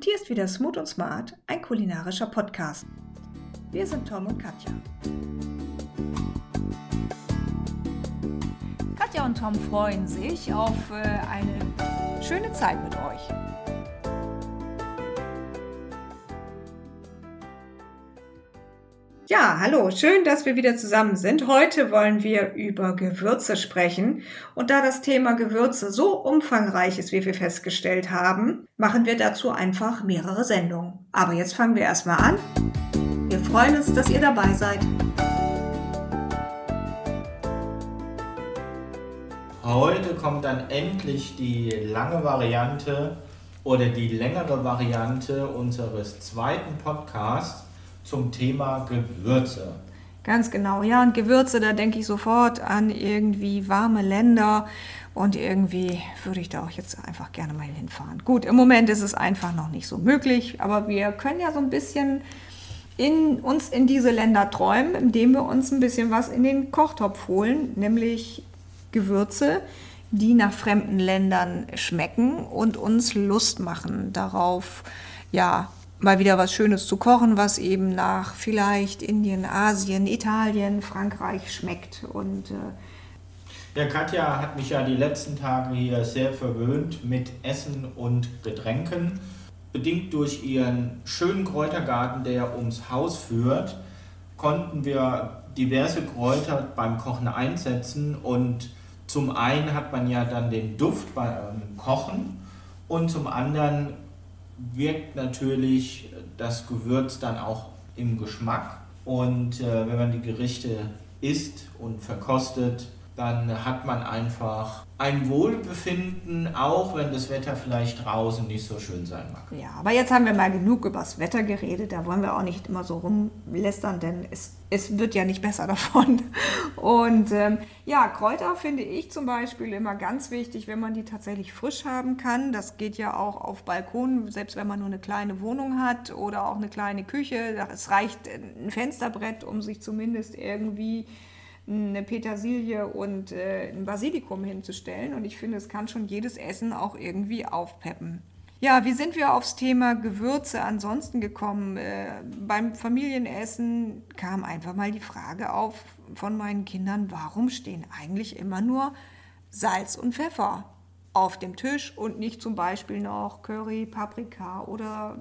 Und hier ist wieder Smooth und Smart, ein kulinarischer Podcast. Wir sind Tom und Katja. Katja und Tom freuen sich auf äh, eine schöne Zeit mit euch. Ja, hallo, schön, dass wir wieder zusammen sind. Heute wollen wir über Gewürze sprechen. Und da das Thema Gewürze so umfangreich ist, wie wir festgestellt haben, machen wir dazu einfach mehrere Sendungen. Aber jetzt fangen wir erstmal an. Wir freuen uns, dass ihr dabei seid. Heute kommt dann endlich die lange Variante oder die längere Variante unseres zweiten Podcasts zum Thema Gewürze. Ganz genau, ja. Und Gewürze, da denke ich sofort an irgendwie warme Länder. Und irgendwie würde ich da auch jetzt einfach gerne mal hinfahren. Gut, im Moment ist es einfach noch nicht so möglich, aber wir können ja so ein bisschen in, uns in diese Länder träumen, indem wir uns ein bisschen was in den Kochtopf holen, nämlich Gewürze, die nach fremden Ländern schmecken und uns Lust machen darauf, ja, mal wieder was Schönes zu kochen, was eben nach vielleicht Indien, Asien, Italien, Frankreich schmeckt. Und, äh ja, Katja hat mich ja die letzten Tage hier sehr verwöhnt mit Essen und Getränken. Bedingt durch ihren schönen Kräutergarten, der ums Haus führt, konnten wir diverse Kräuter beim Kochen einsetzen. Und zum einen hat man ja dann den Duft beim Kochen und zum anderen wirkt natürlich das Gewürz dann auch im Geschmack. Und äh, wenn man die Gerichte isst und verkostet, dann hat man einfach ein Wohlbefinden, auch wenn das Wetter vielleicht draußen nicht so schön sein mag. Ja, aber jetzt haben wir mal genug über das Wetter geredet. Da wollen wir auch nicht immer so rumlästern, denn es, es wird ja nicht besser davon. Und ähm, ja, Kräuter finde ich zum Beispiel immer ganz wichtig, wenn man die tatsächlich frisch haben kann. Das geht ja auch auf Balkonen, selbst wenn man nur eine kleine Wohnung hat oder auch eine kleine Küche. Es reicht ein Fensterbrett, um sich zumindest irgendwie eine Petersilie und äh, ein Basilikum hinzustellen. Und ich finde, es kann schon jedes Essen auch irgendwie aufpeppen. Ja, wie sind wir aufs Thema Gewürze ansonsten gekommen? Äh, beim Familienessen kam einfach mal die Frage auf von meinen Kindern, warum stehen eigentlich immer nur Salz und Pfeffer auf dem Tisch und nicht zum Beispiel noch Curry, Paprika oder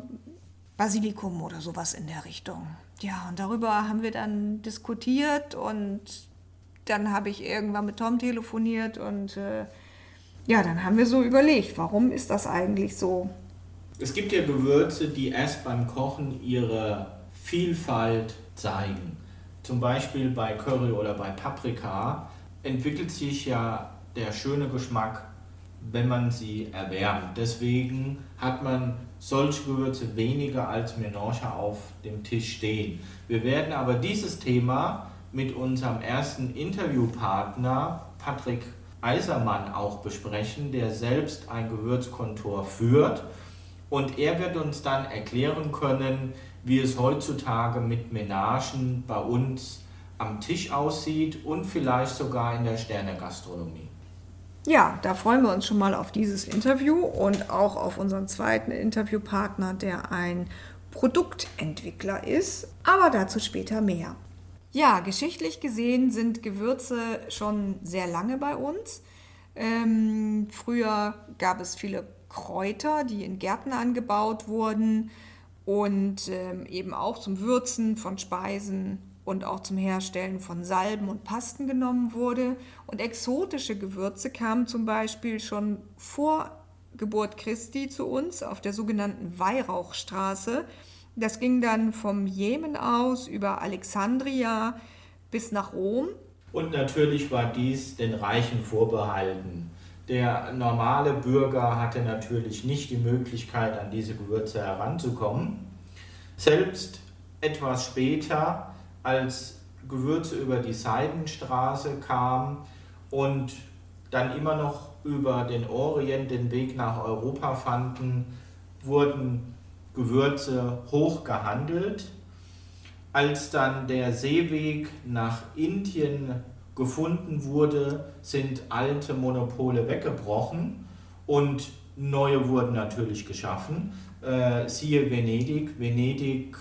Basilikum oder sowas in der Richtung. Ja, und darüber haben wir dann diskutiert und dann habe ich irgendwann mit Tom telefoniert und äh, ja, dann haben wir so überlegt, warum ist das eigentlich so? Es gibt ja Gewürze, die erst beim Kochen ihre Vielfalt zeigen. Zum Beispiel bei Curry oder bei Paprika entwickelt sich ja der schöne Geschmack, wenn man sie erwärmt. Deswegen hat man solche Gewürze weniger als Melange auf dem Tisch stehen. Wir werden aber dieses Thema mit unserem ersten Interviewpartner Patrick Eisermann auch besprechen, der selbst ein Gewürzkontor führt. Und er wird uns dann erklären können, wie es heutzutage mit Menagen bei uns am Tisch aussieht und vielleicht sogar in der Sternegastronomie. Ja, da freuen wir uns schon mal auf dieses Interview und auch auf unseren zweiten Interviewpartner, der ein Produktentwickler ist. Aber dazu später mehr. Ja, geschichtlich gesehen sind Gewürze schon sehr lange bei uns. Ähm, früher gab es viele Kräuter, die in Gärten angebaut wurden und ähm, eben auch zum Würzen von Speisen und auch zum Herstellen von Salben und Pasten genommen wurde. Und exotische Gewürze kamen zum Beispiel schon vor Geburt Christi zu uns auf der sogenannten Weihrauchstraße. Das ging dann vom Jemen aus über Alexandria bis nach Rom. Und natürlich war dies den Reichen vorbehalten. Der normale Bürger hatte natürlich nicht die Möglichkeit, an diese Gewürze heranzukommen. Selbst etwas später, als Gewürze über die Seidenstraße kamen und dann immer noch über den Orient den Weg nach Europa fanden, wurden Gewürze hoch gehandelt. Als dann der Seeweg nach Indien gefunden wurde, sind alte Monopole weggebrochen und neue wurden natürlich geschaffen. Äh, siehe Venedig. Venedig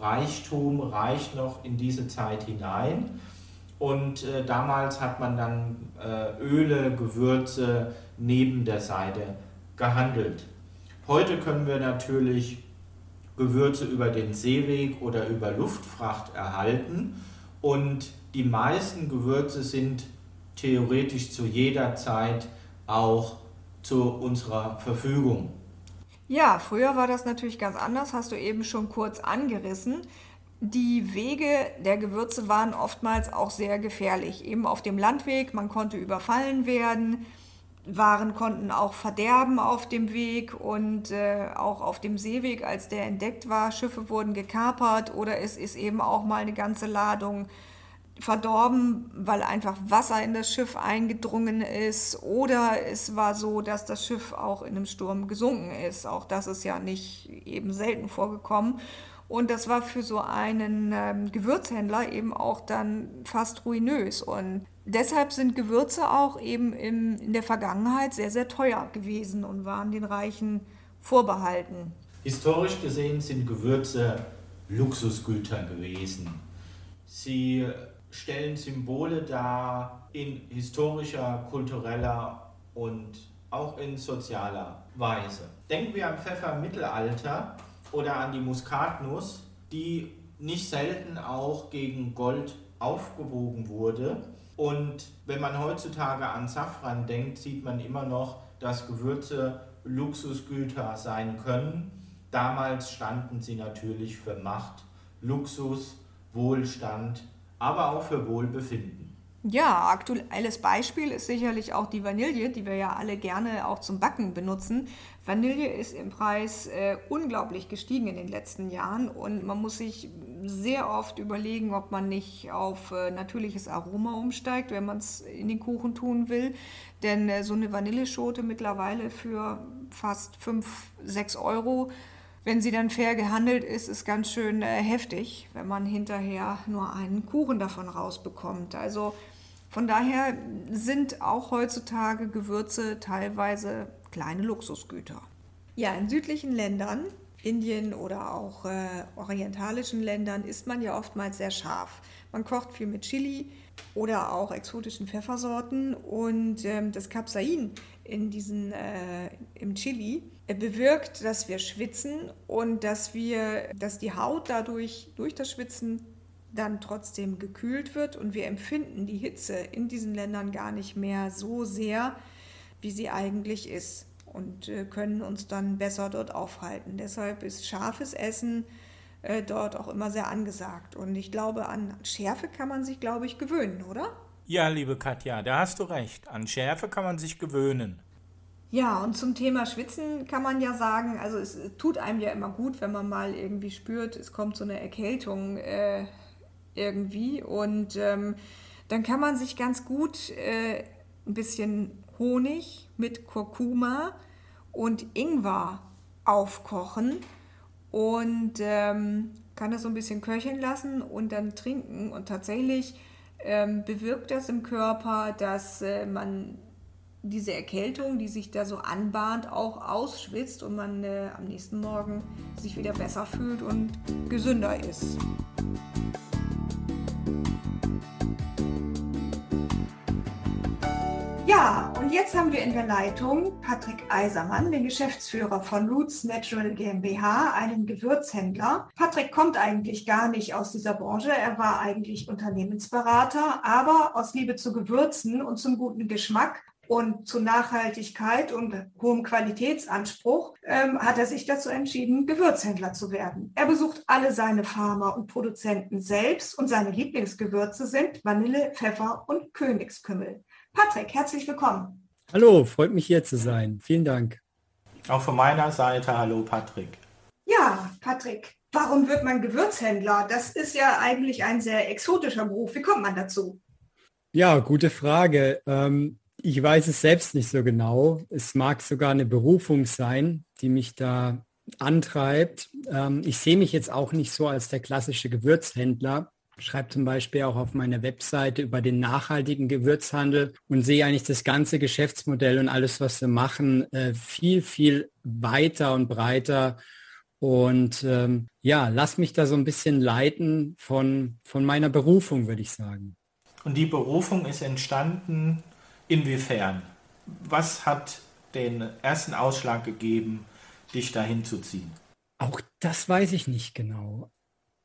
Reichtum reicht noch in diese Zeit hinein. Und äh, damals hat man dann äh, Öle, Gewürze neben der Seite gehandelt. Heute können wir natürlich Gewürze über den Seeweg oder über Luftfracht erhalten und die meisten Gewürze sind theoretisch zu jeder Zeit auch zu unserer Verfügung. Ja, früher war das natürlich ganz anders, hast du eben schon kurz angerissen. Die Wege der Gewürze waren oftmals auch sehr gefährlich. Eben auf dem Landweg, man konnte überfallen werden, Waren konnten auch verderben auf dem Weg und äh, auch auf dem Seeweg, als der entdeckt war. Schiffe wurden gekapert oder es ist eben auch mal eine ganze Ladung verdorben, weil einfach Wasser in das Schiff eingedrungen ist oder es war so, dass das Schiff auch in einem Sturm gesunken ist. Auch das ist ja nicht eben selten vorgekommen. Und das war für so einen ähm, Gewürzhändler eben auch dann fast ruinös. Und deshalb sind Gewürze auch eben im, in der Vergangenheit sehr, sehr teuer gewesen und waren den Reichen vorbehalten. Historisch gesehen sind Gewürze Luxusgüter gewesen. Sie stellen Symbole dar in historischer, kultureller und auch in sozialer Weise. Denken wir an Pfeffer im Mittelalter oder an die Muskatnuss, die nicht selten auch gegen Gold aufgewogen wurde. Und wenn man heutzutage an Safran denkt, sieht man immer noch, dass Gewürze Luxusgüter sein können. Damals standen sie natürlich für Macht, Luxus, Wohlstand aber auch für Wohlbefinden. Ja, aktuelles Beispiel ist sicherlich auch die Vanille, die wir ja alle gerne auch zum Backen benutzen. Vanille ist im Preis äh, unglaublich gestiegen in den letzten Jahren und man muss sich sehr oft überlegen, ob man nicht auf äh, natürliches Aroma umsteigt, wenn man es in den Kuchen tun will. Denn äh, so eine Vanilleschote mittlerweile für fast 5, 6 Euro wenn sie dann fair gehandelt ist, ist ganz schön äh, heftig, wenn man hinterher nur einen Kuchen davon rausbekommt. Also von daher sind auch heutzutage Gewürze teilweise kleine Luxusgüter. Ja, in südlichen Ländern, Indien oder auch äh, orientalischen Ländern, isst man ja oftmals sehr scharf. Man kocht viel mit Chili oder auch exotischen Pfeffersorten und ähm, das Capsain in diesen, äh, im Chili bewirkt, dass wir schwitzen und dass wir, dass die Haut dadurch durch das Schwitzen dann trotzdem gekühlt wird und wir empfinden die Hitze in diesen Ländern gar nicht mehr so sehr, wie sie eigentlich ist und äh, können uns dann besser dort aufhalten. Deshalb ist scharfes Essen äh, dort auch immer sehr angesagt und ich glaube, an Schärfe kann man sich, glaube ich, gewöhnen, oder? Ja, liebe Katja, da hast du recht. An Schärfe kann man sich gewöhnen. Ja, und zum Thema Schwitzen kann man ja sagen, also es tut einem ja immer gut, wenn man mal irgendwie spürt, es kommt so eine Erkältung äh, irgendwie. Und ähm, dann kann man sich ganz gut äh, ein bisschen Honig mit Kurkuma und Ingwer aufkochen und ähm, kann das so ein bisschen köcheln lassen und dann trinken. Und tatsächlich ähm, bewirkt das im Körper, dass äh, man diese Erkältung, die sich da so anbahnt, auch ausschwitzt und man äh, am nächsten Morgen sich wieder besser fühlt und gesünder ist. Ja, und jetzt haben wir in der Leitung Patrick Eisermann, den Geschäftsführer von Roots Natural GmbH, einen Gewürzhändler. Patrick kommt eigentlich gar nicht aus dieser Branche. Er war eigentlich Unternehmensberater, aber aus Liebe zu Gewürzen und zum guten Geschmack und zu Nachhaltigkeit und hohem Qualitätsanspruch ähm, hat er sich dazu entschieden, Gewürzhändler zu werden. Er besucht alle seine Farmer und Produzenten selbst und seine Lieblingsgewürze sind Vanille, Pfeffer und Königskümmel. Patrick, herzlich willkommen. Hallo, freut mich hier zu sein. Vielen Dank. Auch von meiner Seite, hallo Patrick. Ja, Patrick, warum wird man Gewürzhändler? Das ist ja eigentlich ein sehr exotischer Beruf. Wie kommt man dazu? Ja, gute Frage. Ähm, ich weiß es selbst nicht so genau. Es mag sogar eine Berufung sein, die mich da antreibt. Ähm, ich sehe mich jetzt auch nicht so als der klassische Gewürzhändler. Schreibe zum Beispiel auch auf meiner Webseite über den nachhaltigen Gewürzhandel und sehe eigentlich das ganze Geschäftsmodell und alles, was wir machen, äh, viel, viel weiter und breiter. Und ähm, ja, lass mich da so ein bisschen leiten von, von meiner Berufung, würde ich sagen. Und die Berufung ist entstanden inwiefern? Was hat den ersten Ausschlag gegeben, dich dahin zu ziehen? Auch das weiß ich nicht genau.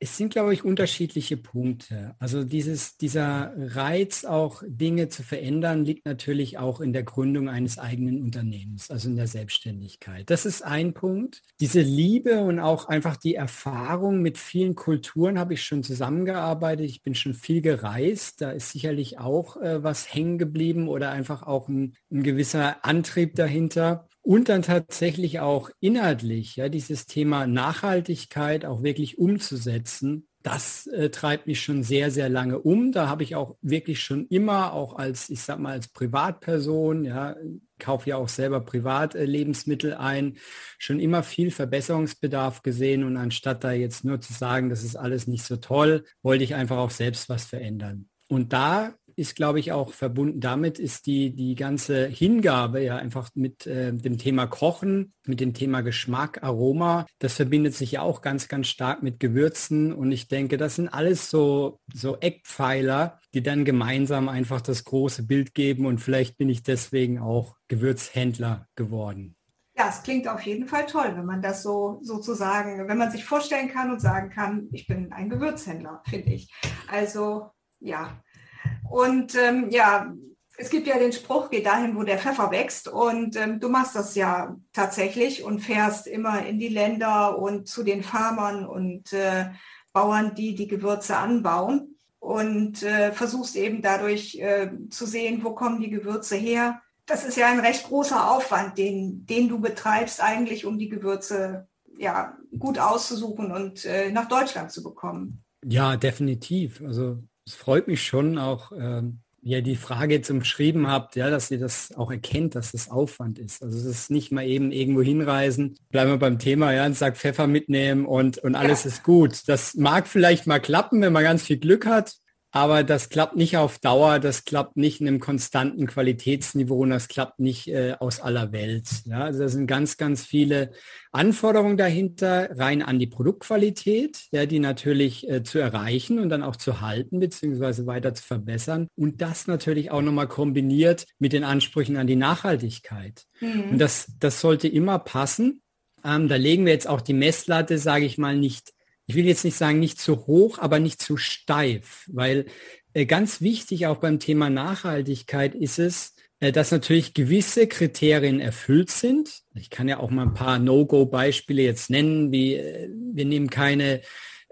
Es sind, glaube ich, unterschiedliche Punkte. Also dieses, dieser Reiz, auch Dinge zu verändern, liegt natürlich auch in der Gründung eines eigenen Unternehmens, also in der Selbstständigkeit. Das ist ein Punkt. Diese Liebe und auch einfach die Erfahrung mit vielen Kulturen habe ich schon zusammengearbeitet. Ich bin schon viel gereist. Da ist sicherlich auch äh, was hängen geblieben oder einfach auch ein, ein gewisser Antrieb dahinter und dann tatsächlich auch inhaltlich, ja, dieses Thema Nachhaltigkeit auch wirklich umzusetzen, das äh, treibt mich schon sehr, sehr lange um. Da habe ich auch wirklich schon immer, auch als, ich sag mal, als Privatperson, ja, kaufe ja auch selber privat äh, Lebensmittel ein, schon immer viel Verbesserungsbedarf gesehen. Und anstatt da jetzt nur zu sagen, das ist alles nicht so toll, wollte ich einfach auch selbst was verändern. Und da ist, glaube ich, auch verbunden damit, ist die, die ganze Hingabe ja einfach mit äh, dem Thema Kochen, mit dem Thema Geschmack, Aroma. Das verbindet sich ja auch ganz, ganz stark mit Gewürzen. Und ich denke, das sind alles so, so Eckpfeiler, die dann gemeinsam einfach das große Bild geben. Und vielleicht bin ich deswegen auch Gewürzhändler geworden. Ja, es klingt auf jeden Fall toll, wenn man das so sozusagen, wenn man sich vorstellen kann und sagen kann, ich bin ein Gewürzhändler, finde ich. Also ja, und ähm, ja, es gibt ja den Spruch, geh dahin, wo der Pfeffer wächst. Und ähm, du machst das ja tatsächlich und fährst immer in die Länder und zu den Farmern und äh, Bauern, die die Gewürze anbauen. Und äh, versuchst eben dadurch äh, zu sehen, wo kommen die Gewürze her. Das ist ja ein recht großer Aufwand, den, den du betreibst eigentlich, um die Gewürze ja, gut auszusuchen und äh, nach Deutschland zu bekommen. Ja, definitiv. Also es freut mich schon auch, ähm, wie ihr die Frage jetzt umschrieben habt, ja, dass ihr das auch erkennt, dass das Aufwand ist. Also es ist nicht mal eben irgendwo hinreisen, bleiben wir beim Thema, ja, und sagt Pfeffer mitnehmen und, und alles ja. ist gut. Das mag vielleicht mal klappen, wenn man ganz viel Glück hat. Aber das klappt nicht auf Dauer, das klappt nicht in einem konstanten Qualitätsniveau und das klappt nicht äh, aus aller Welt. Ja, also da sind ganz, ganz viele Anforderungen dahinter, rein an die Produktqualität, ja, die natürlich äh, zu erreichen und dann auch zu halten beziehungsweise weiter zu verbessern. Und das natürlich auch nochmal kombiniert mit den Ansprüchen an die Nachhaltigkeit. Mhm. Und das, das sollte immer passen. Ähm, da legen wir jetzt auch die Messlatte, sage ich mal, nicht ich will jetzt nicht sagen, nicht zu hoch, aber nicht zu steif, weil äh, ganz wichtig auch beim Thema Nachhaltigkeit ist es, äh, dass natürlich gewisse Kriterien erfüllt sind. Ich kann ja auch mal ein paar No-Go-Beispiele jetzt nennen, wie äh, wir nehmen keine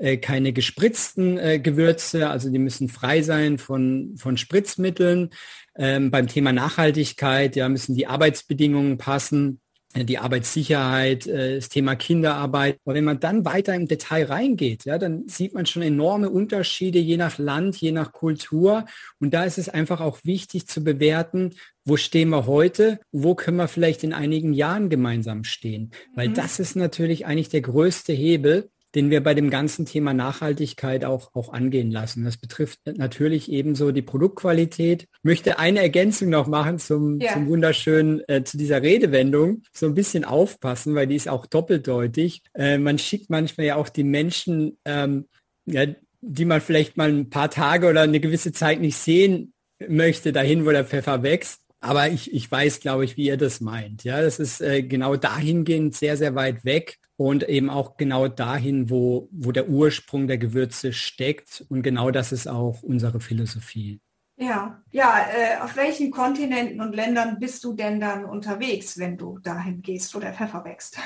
äh, keine gespritzten äh, Gewürze, also die müssen frei sein von, von Spritzmitteln. Ähm, beim Thema Nachhaltigkeit, ja, müssen die Arbeitsbedingungen passen die Arbeitssicherheit, äh, das Thema Kinderarbeit. Und wenn man dann weiter im Detail reingeht, ja, dann sieht man schon enorme Unterschiede je nach Land, je nach Kultur. Und da ist es einfach auch wichtig zu bewerten, wo stehen wir heute, wo können wir vielleicht in einigen Jahren gemeinsam stehen. Weil mhm. das ist natürlich eigentlich der größte Hebel, den wir bei dem ganzen Thema Nachhaltigkeit auch, auch angehen lassen. Das betrifft natürlich ebenso die Produktqualität. Ich möchte eine Ergänzung noch machen zum, ja. zum wunderschönen, äh, zu dieser Redewendung. So ein bisschen aufpassen, weil die ist auch doppeldeutig. Äh, man schickt manchmal ja auch die Menschen, ähm, ja, die man vielleicht mal ein paar Tage oder eine gewisse Zeit nicht sehen möchte, dahin, wo der Pfeffer wächst. Aber ich, ich weiß, glaube ich, wie ihr das meint. Ja, das ist äh, genau dahingehend sehr, sehr weit weg und eben auch genau dahin, wo, wo der Ursprung der Gewürze steckt. Und genau das ist auch unsere Philosophie. Ja, ja, äh, auf welchen Kontinenten und Ländern bist du denn dann unterwegs, wenn du dahin gehst, wo der Pfeffer wächst?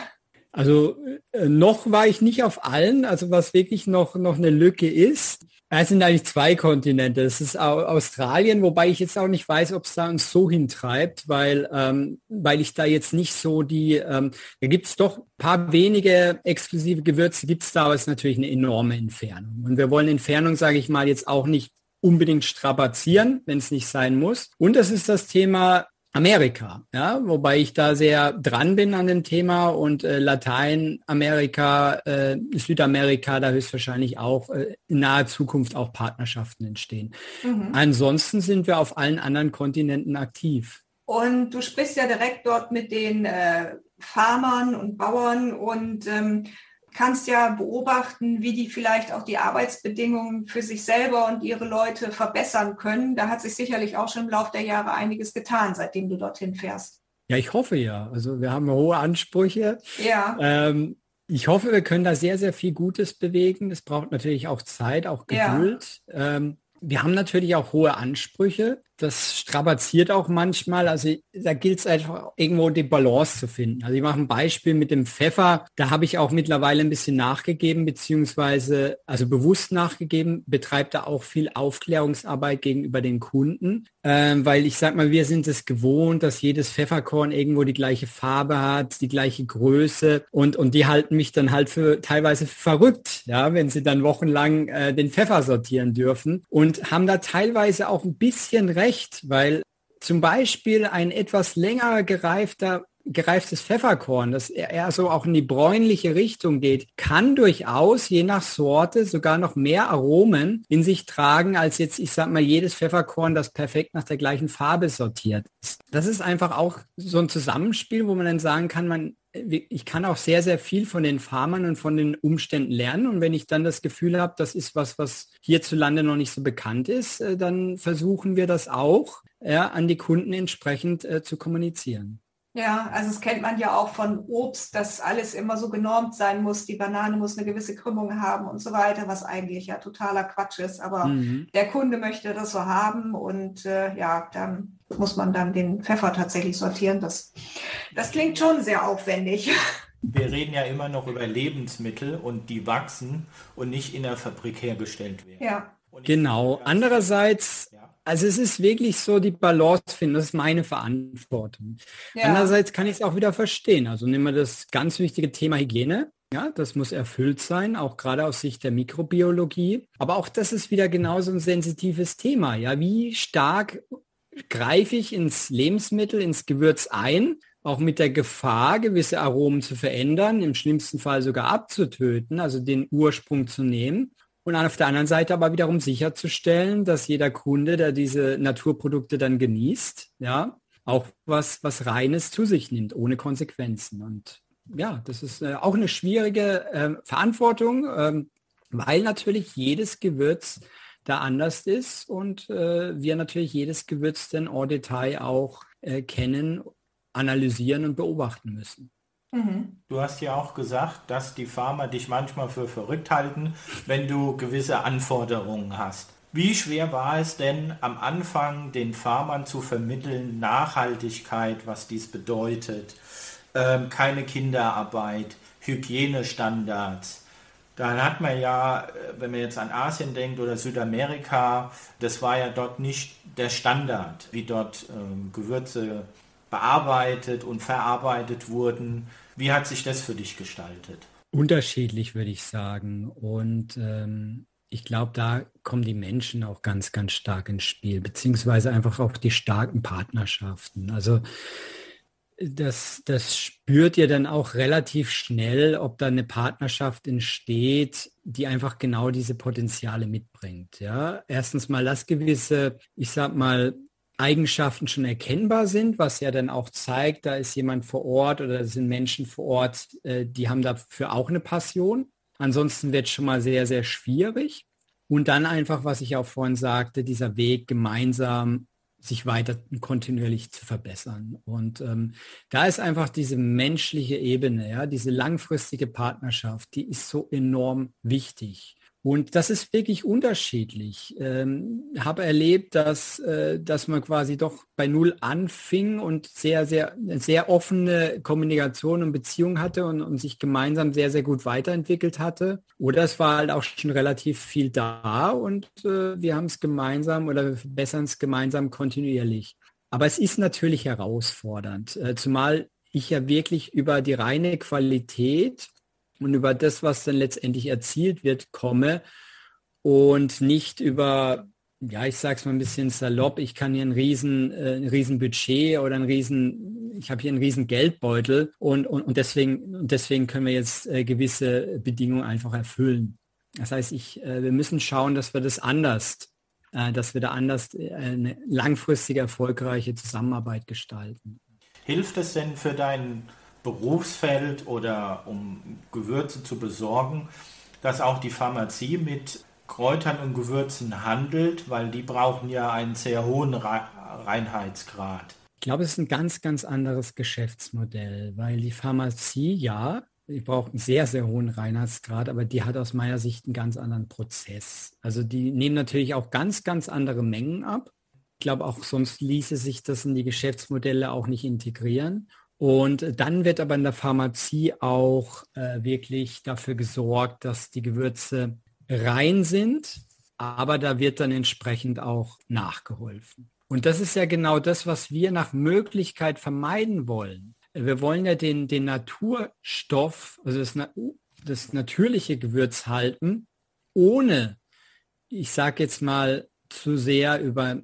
Also äh, noch war ich nicht auf allen, also was wirklich noch, noch eine Lücke ist. Es sind eigentlich zwei Kontinente. Es ist Australien, wobei ich jetzt auch nicht weiß, ob es da uns so hintreibt, weil, ähm, weil ich da jetzt nicht so die, ähm, da gibt es doch ein paar wenige exklusive Gewürze, gibt es da, aber es ist natürlich eine enorme Entfernung. Und wir wollen Entfernung, sage ich mal, jetzt auch nicht unbedingt strapazieren, wenn es nicht sein muss. Und das ist das Thema Amerika, ja, wobei ich da sehr dran bin an dem Thema und äh, Lateinamerika, äh, Südamerika, da höchstwahrscheinlich auch äh, in naher Zukunft auch Partnerschaften entstehen. Mhm. Ansonsten sind wir auf allen anderen Kontinenten aktiv. Und du sprichst ja direkt dort mit den äh, Farmern und Bauern und ähm, kannst ja beobachten, wie die vielleicht auch die Arbeitsbedingungen für sich selber und ihre Leute verbessern können. Da hat sich sicherlich auch schon im Laufe der Jahre einiges getan, seitdem du dorthin fährst. Ja, ich hoffe ja. Also wir haben hohe Ansprüche. Ja. Ähm, ich hoffe, wir können da sehr, sehr viel Gutes bewegen. Es braucht natürlich auch Zeit, auch Geduld. Ja. Ähm, wir haben natürlich auch hohe Ansprüche das strapaziert auch manchmal. Also da gilt es einfach irgendwo die Balance zu finden. Also ich mache ein Beispiel mit dem Pfeffer. Da habe ich auch mittlerweile ein bisschen nachgegeben, beziehungsweise also bewusst nachgegeben, betreibt da auch viel Aufklärungsarbeit gegenüber den Kunden. Ähm, weil ich sag mal, wir sind es gewohnt, dass jedes Pfefferkorn irgendwo die gleiche Farbe hat, die gleiche Größe und, und die halten mich dann halt für teilweise verrückt, ja, wenn sie dann wochenlang äh, den Pfeffer sortieren dürfen und haben da teilweise auch ein bisschen Recht recht, weil zum Beispiel ein etwas länger gereifter gereiftes Pfefferkorn, das eher so auch in die bräunliche Richtung geht, kann durchaus je nach Sorte sogar noch mehr Aromen in sich tragen, als jetzt, ich sag mal, jedes Pfefferkorn, das perfekt nach der gleichen Farbe sortiert ist. Das ist einfach auch so ein Zusammenspiel, wo man dann sagen kann, man ich kann auch sehr, sehr viel von den Farmern und von den Umständen lernen. Und wenn ich dann das Gefühl habe, das ist was, was hierzulande noch nicht so bekannt ist, äh, dann versuchen wir das auch ja, an die Kunden entsprechend äh, zu kommunizieren. Ja, also es kennt man ja auch von Obst, dass alles immer so genormt sein muss. Die Banane muss eine gewisse Krümmung haben und so weiter, was eigentlich ja totaler Quatsch ist. Aber mhm. der Kunde möchte das so haben und äh, ja, dann muss man dann den Pfeffer tatsächlich sortieren. Das, das klingt schon sehr aufwendig. Wir reden ja immer noch über Lebensmittel und die wachsen und nicht in der Fabrik hergestellt werden. Ja. Genau. Andererseits also es ist wirklich so die Balance finden, das ist meine Verantwortung. Ja. Andererseits kann ich es auch wieder verstehen. Also nehmen wir das ganz wichtige Thema Hygiene. Ja, das muss erfüllt sein, auch gerade aus Sicht der Mikrobiologie. Aber auch das ist wieder genauso ein sensitives Thema. Ja, wie stark greife ich ins Lebensmittel, ins Gewürz ein, auch mit der Gefahr, gewisse Aromen zu verändern, im schlimmsten Fall sogar abzutöten, also den Ursprung zu nehmen und auf der anderen Seite aber wiederum sicherzustellen, dass jeder Kunde, der diese Naturprodukte dann genießt, ja, auch was, was Reines zu sich nimmt, ohne Konsequenzen. Und ja, das ist äh, auch eine schwierige äh, Verantwortung, ähm, weil natürlich jedes Gewürz da anders ist und äh, wir natürlich jedes Gewürz dann en Detail auch äh, kennen, analysieren und beobachten müssen. Mhm. Du hast ja auch gesagt, dass die Farmer dich manchmal für verrückt halten, wenn du gewisse Anforderungen hast. Wie schwer war es denn am Anfang den Farmern zu vermitteln, Nachhaltigkeit, was dies bedeutet, ähm, keine Kinderarbeit, Hygienestandards? Dann hat man ja, äh, wenn man jetzt an Asien denkt oder Südamerika, das war ja dort nicht der Standard, wie dort ähm, Gewürze bearbeitet und verarbeitet wurden. Wie hat sich das für dich gestaltet? Unterschiedlich, würde ich sagen. Und ähm, ich glaube, da kommen die Menschen auch ganz, ganz stark ins Spiel, beziehungsweise einfach auch die starken Partnerschaften. Also das, das spürt ihr dann auch relativ schnell, ob da eine Partnerschaft entsteht, die einfach genau diese Potenziale mitbringt. Ja, erstens mal das gewisse, ich sag mal, Eigenschaften schon erkennbar sind, was ja dann auch zeigt, da ist jemand vor Ort oder sind Menschen vor Ort, äh, die haben dafür auch eine Passion. Ansonsten wird es schon mal sehr, sehr schwierig. Und dann einfach, was ich auch vorhin sagte, dieser Weg gemeinsam sich weiter kontinuierlich zu verbessern. Und ähm, da ist einfach diese menschliche Ebene, ja, diese langfristige Partnerschaft, die ist so enorm wichtig. Und das ist wirklich unterschiedlich. Ähm, habe erlebt, dass, äh, dass man quasi doch bei Null anfing und sehr, sehr, sehr offene Kommunikation und Beziehung hatte und, und sich gemeinsam sehr, sehr gut weiterentwickelt hatte. Oder es war halt auch schon relativ viel da und äh, wir haben es gemeinsam oder wir verbessern es gemeinsam kontinuierlich. Aber es ist natürlich herausfordernd, äh, zumal ich ja wirklich über die reine Qualität und über das, was dann letztendlich erzielt wird, komme und nicht über ja, ich sage es mal ein bisschen salopp, ich kann hier ein riesen, äh, ein riesen Budget oder ein riesen, ich habe hier einen riesen Geldbeutel und, und, und, deswegen, und deswegen können wir jetzt äh, gewisse Bedingungen einfach erfüllen. Das heißt, ich, äh, wir müssen schauen, dass wir das anders, äh, dass wir da anders äh, eine langfristige erfolgreiche Zusammenarbeit gestalten. Hilft es denn für dein Berufsfeld oder um Gewürze zu besorgen, dass auch die Pharmazie mit Kräutern und Gewürzen handelt, weil die brauchen ja einen sehr hohen Reinheitsgrad. Ich glaube, es ist ein ganz, ganz anderes Geschäftsmodell, weil die Pharmazie, ja, die braucht einen sehr, sehr hohen Reinheitsgrad, aber die hat aus meiner Sicht einen ganz anderen Prozess. Also die nehmen natürlich auch ganz, ganz andere Mengen ab. Ich glaube, auch sonst ließe sich das in die Geschäftsmodelle auch nicht integrieren. Und dann wird aber in der Pharmazie auch äh, wirklich dafür gesorgt, dass die Gewürze rein sind, aber da wird dann entsprechend auch nachgeholfen. Und das ist ja genau das, was wir nach Möglichkeit vermeiden wollen. Wir wollen ja den, den Naturstoff, also das, das natürliche Gewürz halten, ohne, ich sage jetzt mal, zu sehr über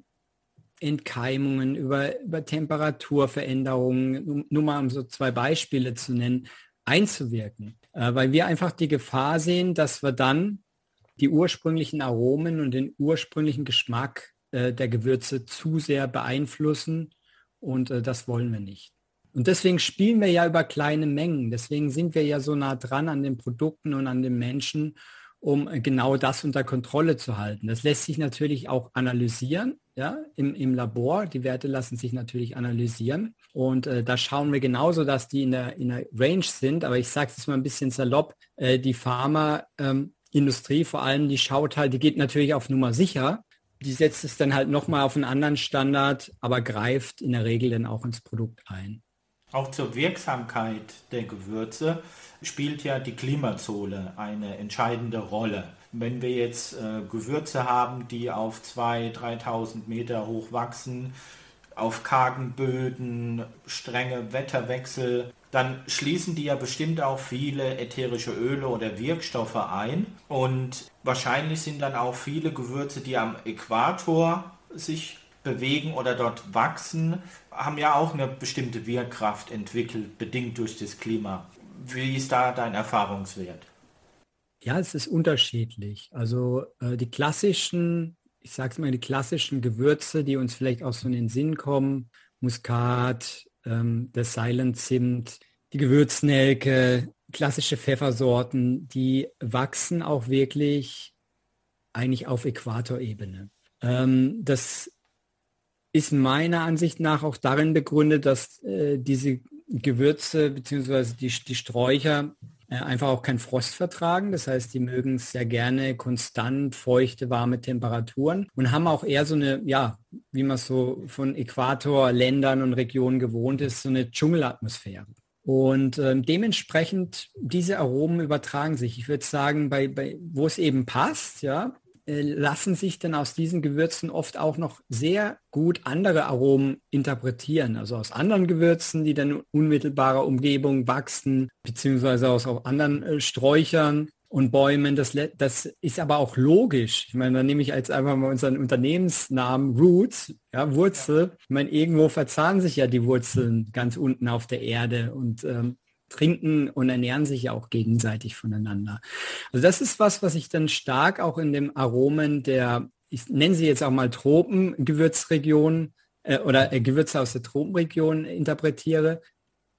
Entkeimungen, über, über Temperaturveränderungen, nur mal um so zwei Beispiele zu nennen, einzuwirken. Äh, weil wir einfach die Gefahr sehen, dass wir dann die ursprünglichen Aromen und den ursprünglichen Geschmack äh, der Gewürze zu sehr beeinflussen und äh, das wollen wir nicht. Und deswegen spielen wir ja über kleine Mengen. Deswegen sind wir ja so nah dran an den Produkten und an den Menschen, um äh, genau das unter Kontrolle zu halten. Das lässt sich natürlich auch analysieren, ja, im, im Labor. Die Werte lassen sich natürlich analysieren. Und äh, da schauen wir genauso, dass die in der, in der Range sind. Aber ich sage es mal ein bisschen salopp, äh, die Pharma ähm, vor allem, die schaut halt, die geht natürlich auf Nummer sicher. Die setzt es dann halt nochmal auf einen anderen Standard, aber greift in der Regel dann auch ins Produkt ein. Auch zur Wirksamkeit der Gewürze spielt ja die Klimazone eine entscheidende Rolle. Wenn wir jetzt äh, Gewürze haben, die auf 2.000, 3.000 Meter hoch wachsen, auf kargen Böden, strenge Wetterwechsel, dann schließen die ja bestimmt auch viele ätherische Öle oder Wirkstoffe ein. Und wahrscheinlich sind dann auch viele Gewürze, die am Äquator sich bewegen oder dort wachsen, haben ja auch eine bestimmte Wirkkraft entwickelt, bedingt durch das Klima. Wie ist da dein Erfahrungswert? Ja, es ist unterschiedlich. Also äh, die klassischen, ich sage es mal, die klassischen Gewürze, die uns vielleicht auch so in den Sinn kommen, Muskat, ähm, der Silent Zimt, die Gewürznelke, klassische Pfeffersorten, die wachsen auch wirklich eigentlich auf Äquatorebene. Ähm, das ist meiner Ansicht nach auch darin begründet, dass äh, diese Gewürze bzw. Die, die Sträucher einfach auch keinen Frost vertragen. Das heißt, die mögen sehr gerne konstant feuchte, warme Temperaturen und haben auch eher so eine, ja, wie man so von Äquatorländern und Regionen gewohnt ist, so eine Dschungelatmosphäre. Und ähm, dementsprechend diese Aromen übertragen sich. Ich würde sagen, bei, bei, wo es eben passt, ja, äh, lassen sich dann aus diesen Gewürzen oft auch noch sehr gut andere Aromen interpretieren. Also aus anderen Gewürzen, die dann in unmittelbarer Umgebung wachsen, beziehungsweise aus auch anderen äh, Sträuchern und Bäumen. Das, das ist aber auch logisch. Ich meine, da nehme ich als einfach mal unseren Unternehmensnamen Roots, ja, Wurzel. Ich meine, irgendwo verzahnen sich ja die Wurzeln ganz unten auf der Erde und ähm, trinken und ernähren sich ja auch gegenseitig voneinander. Also das ist was, was ich dann stark auch in dem Aromen der, ich nenne sie jetzt auch mal Tropengewürzregion äh, oder äh, Gewürze aus der Tropenregion interpretiere.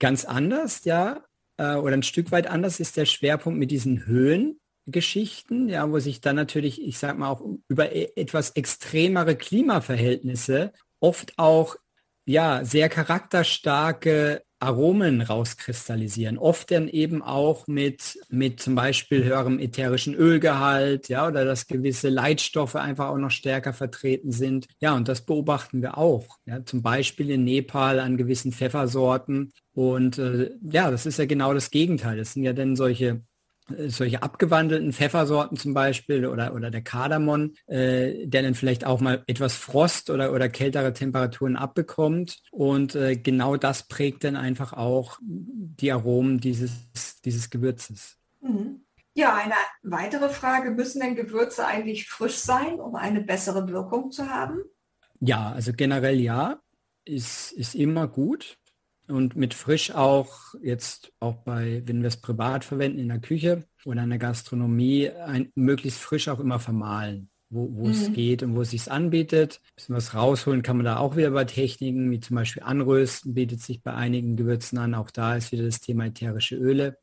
Ganz anders, ja, äh, oder ein Stück weit anders ist der Schwerpunkt mit diesen Höhengeschichten, ja, wo sich dann natürlich, ich sag mal auch über e etwas extremere Klimaverhältnisse oft auch ja sehr charakterstarke Aromen rauskristallisieren. Oft dann eben auch mit, mit zum Beispiel höherem ätherischen Ölgehalt, ja, oder dass gewisse Leitstoffe einfach auch noch stärker vertreten sind. Ja, und das beobachten wir auch. Ja, zum Beispiel in Nepal an gewissen Pfeffersorten. Und äh, ja, das ist ja genau das Gegenteil. Das sind ja dann solche solche abgewandelten Pfeffersorten zum Beispiel oder, oder der Kardamom, äh, der dann vielleicht auch mal etwas Frost oder, oder kältere Temperaturen abbekommt. Und äh, genau das prägt dann einfach auch die Aromen dieses, dieses Gewürzes. Mhm. Ja, eine weitere Frage, müssen denn Gewürze eigentlich frisch sein, um eine bessere Wirkung zu haben? Ja, also generell ja, ist, ist immer gut. Und mit frisch auch jetzt auch bei, wenn wir es privat verwenden in der Küche oder in der Gastronomie, ein, möglichst frisch auch immer vermahlen, wo, wo mhm. es geht und wo es sich anbietet. Ein bisschen was rausholen kann man da auch wieder bei Techniken, wie zum Beispiel Anrösten bietet sich bei einigen Gewürzen an. Auch da ist wieder das Thema ätherische Öle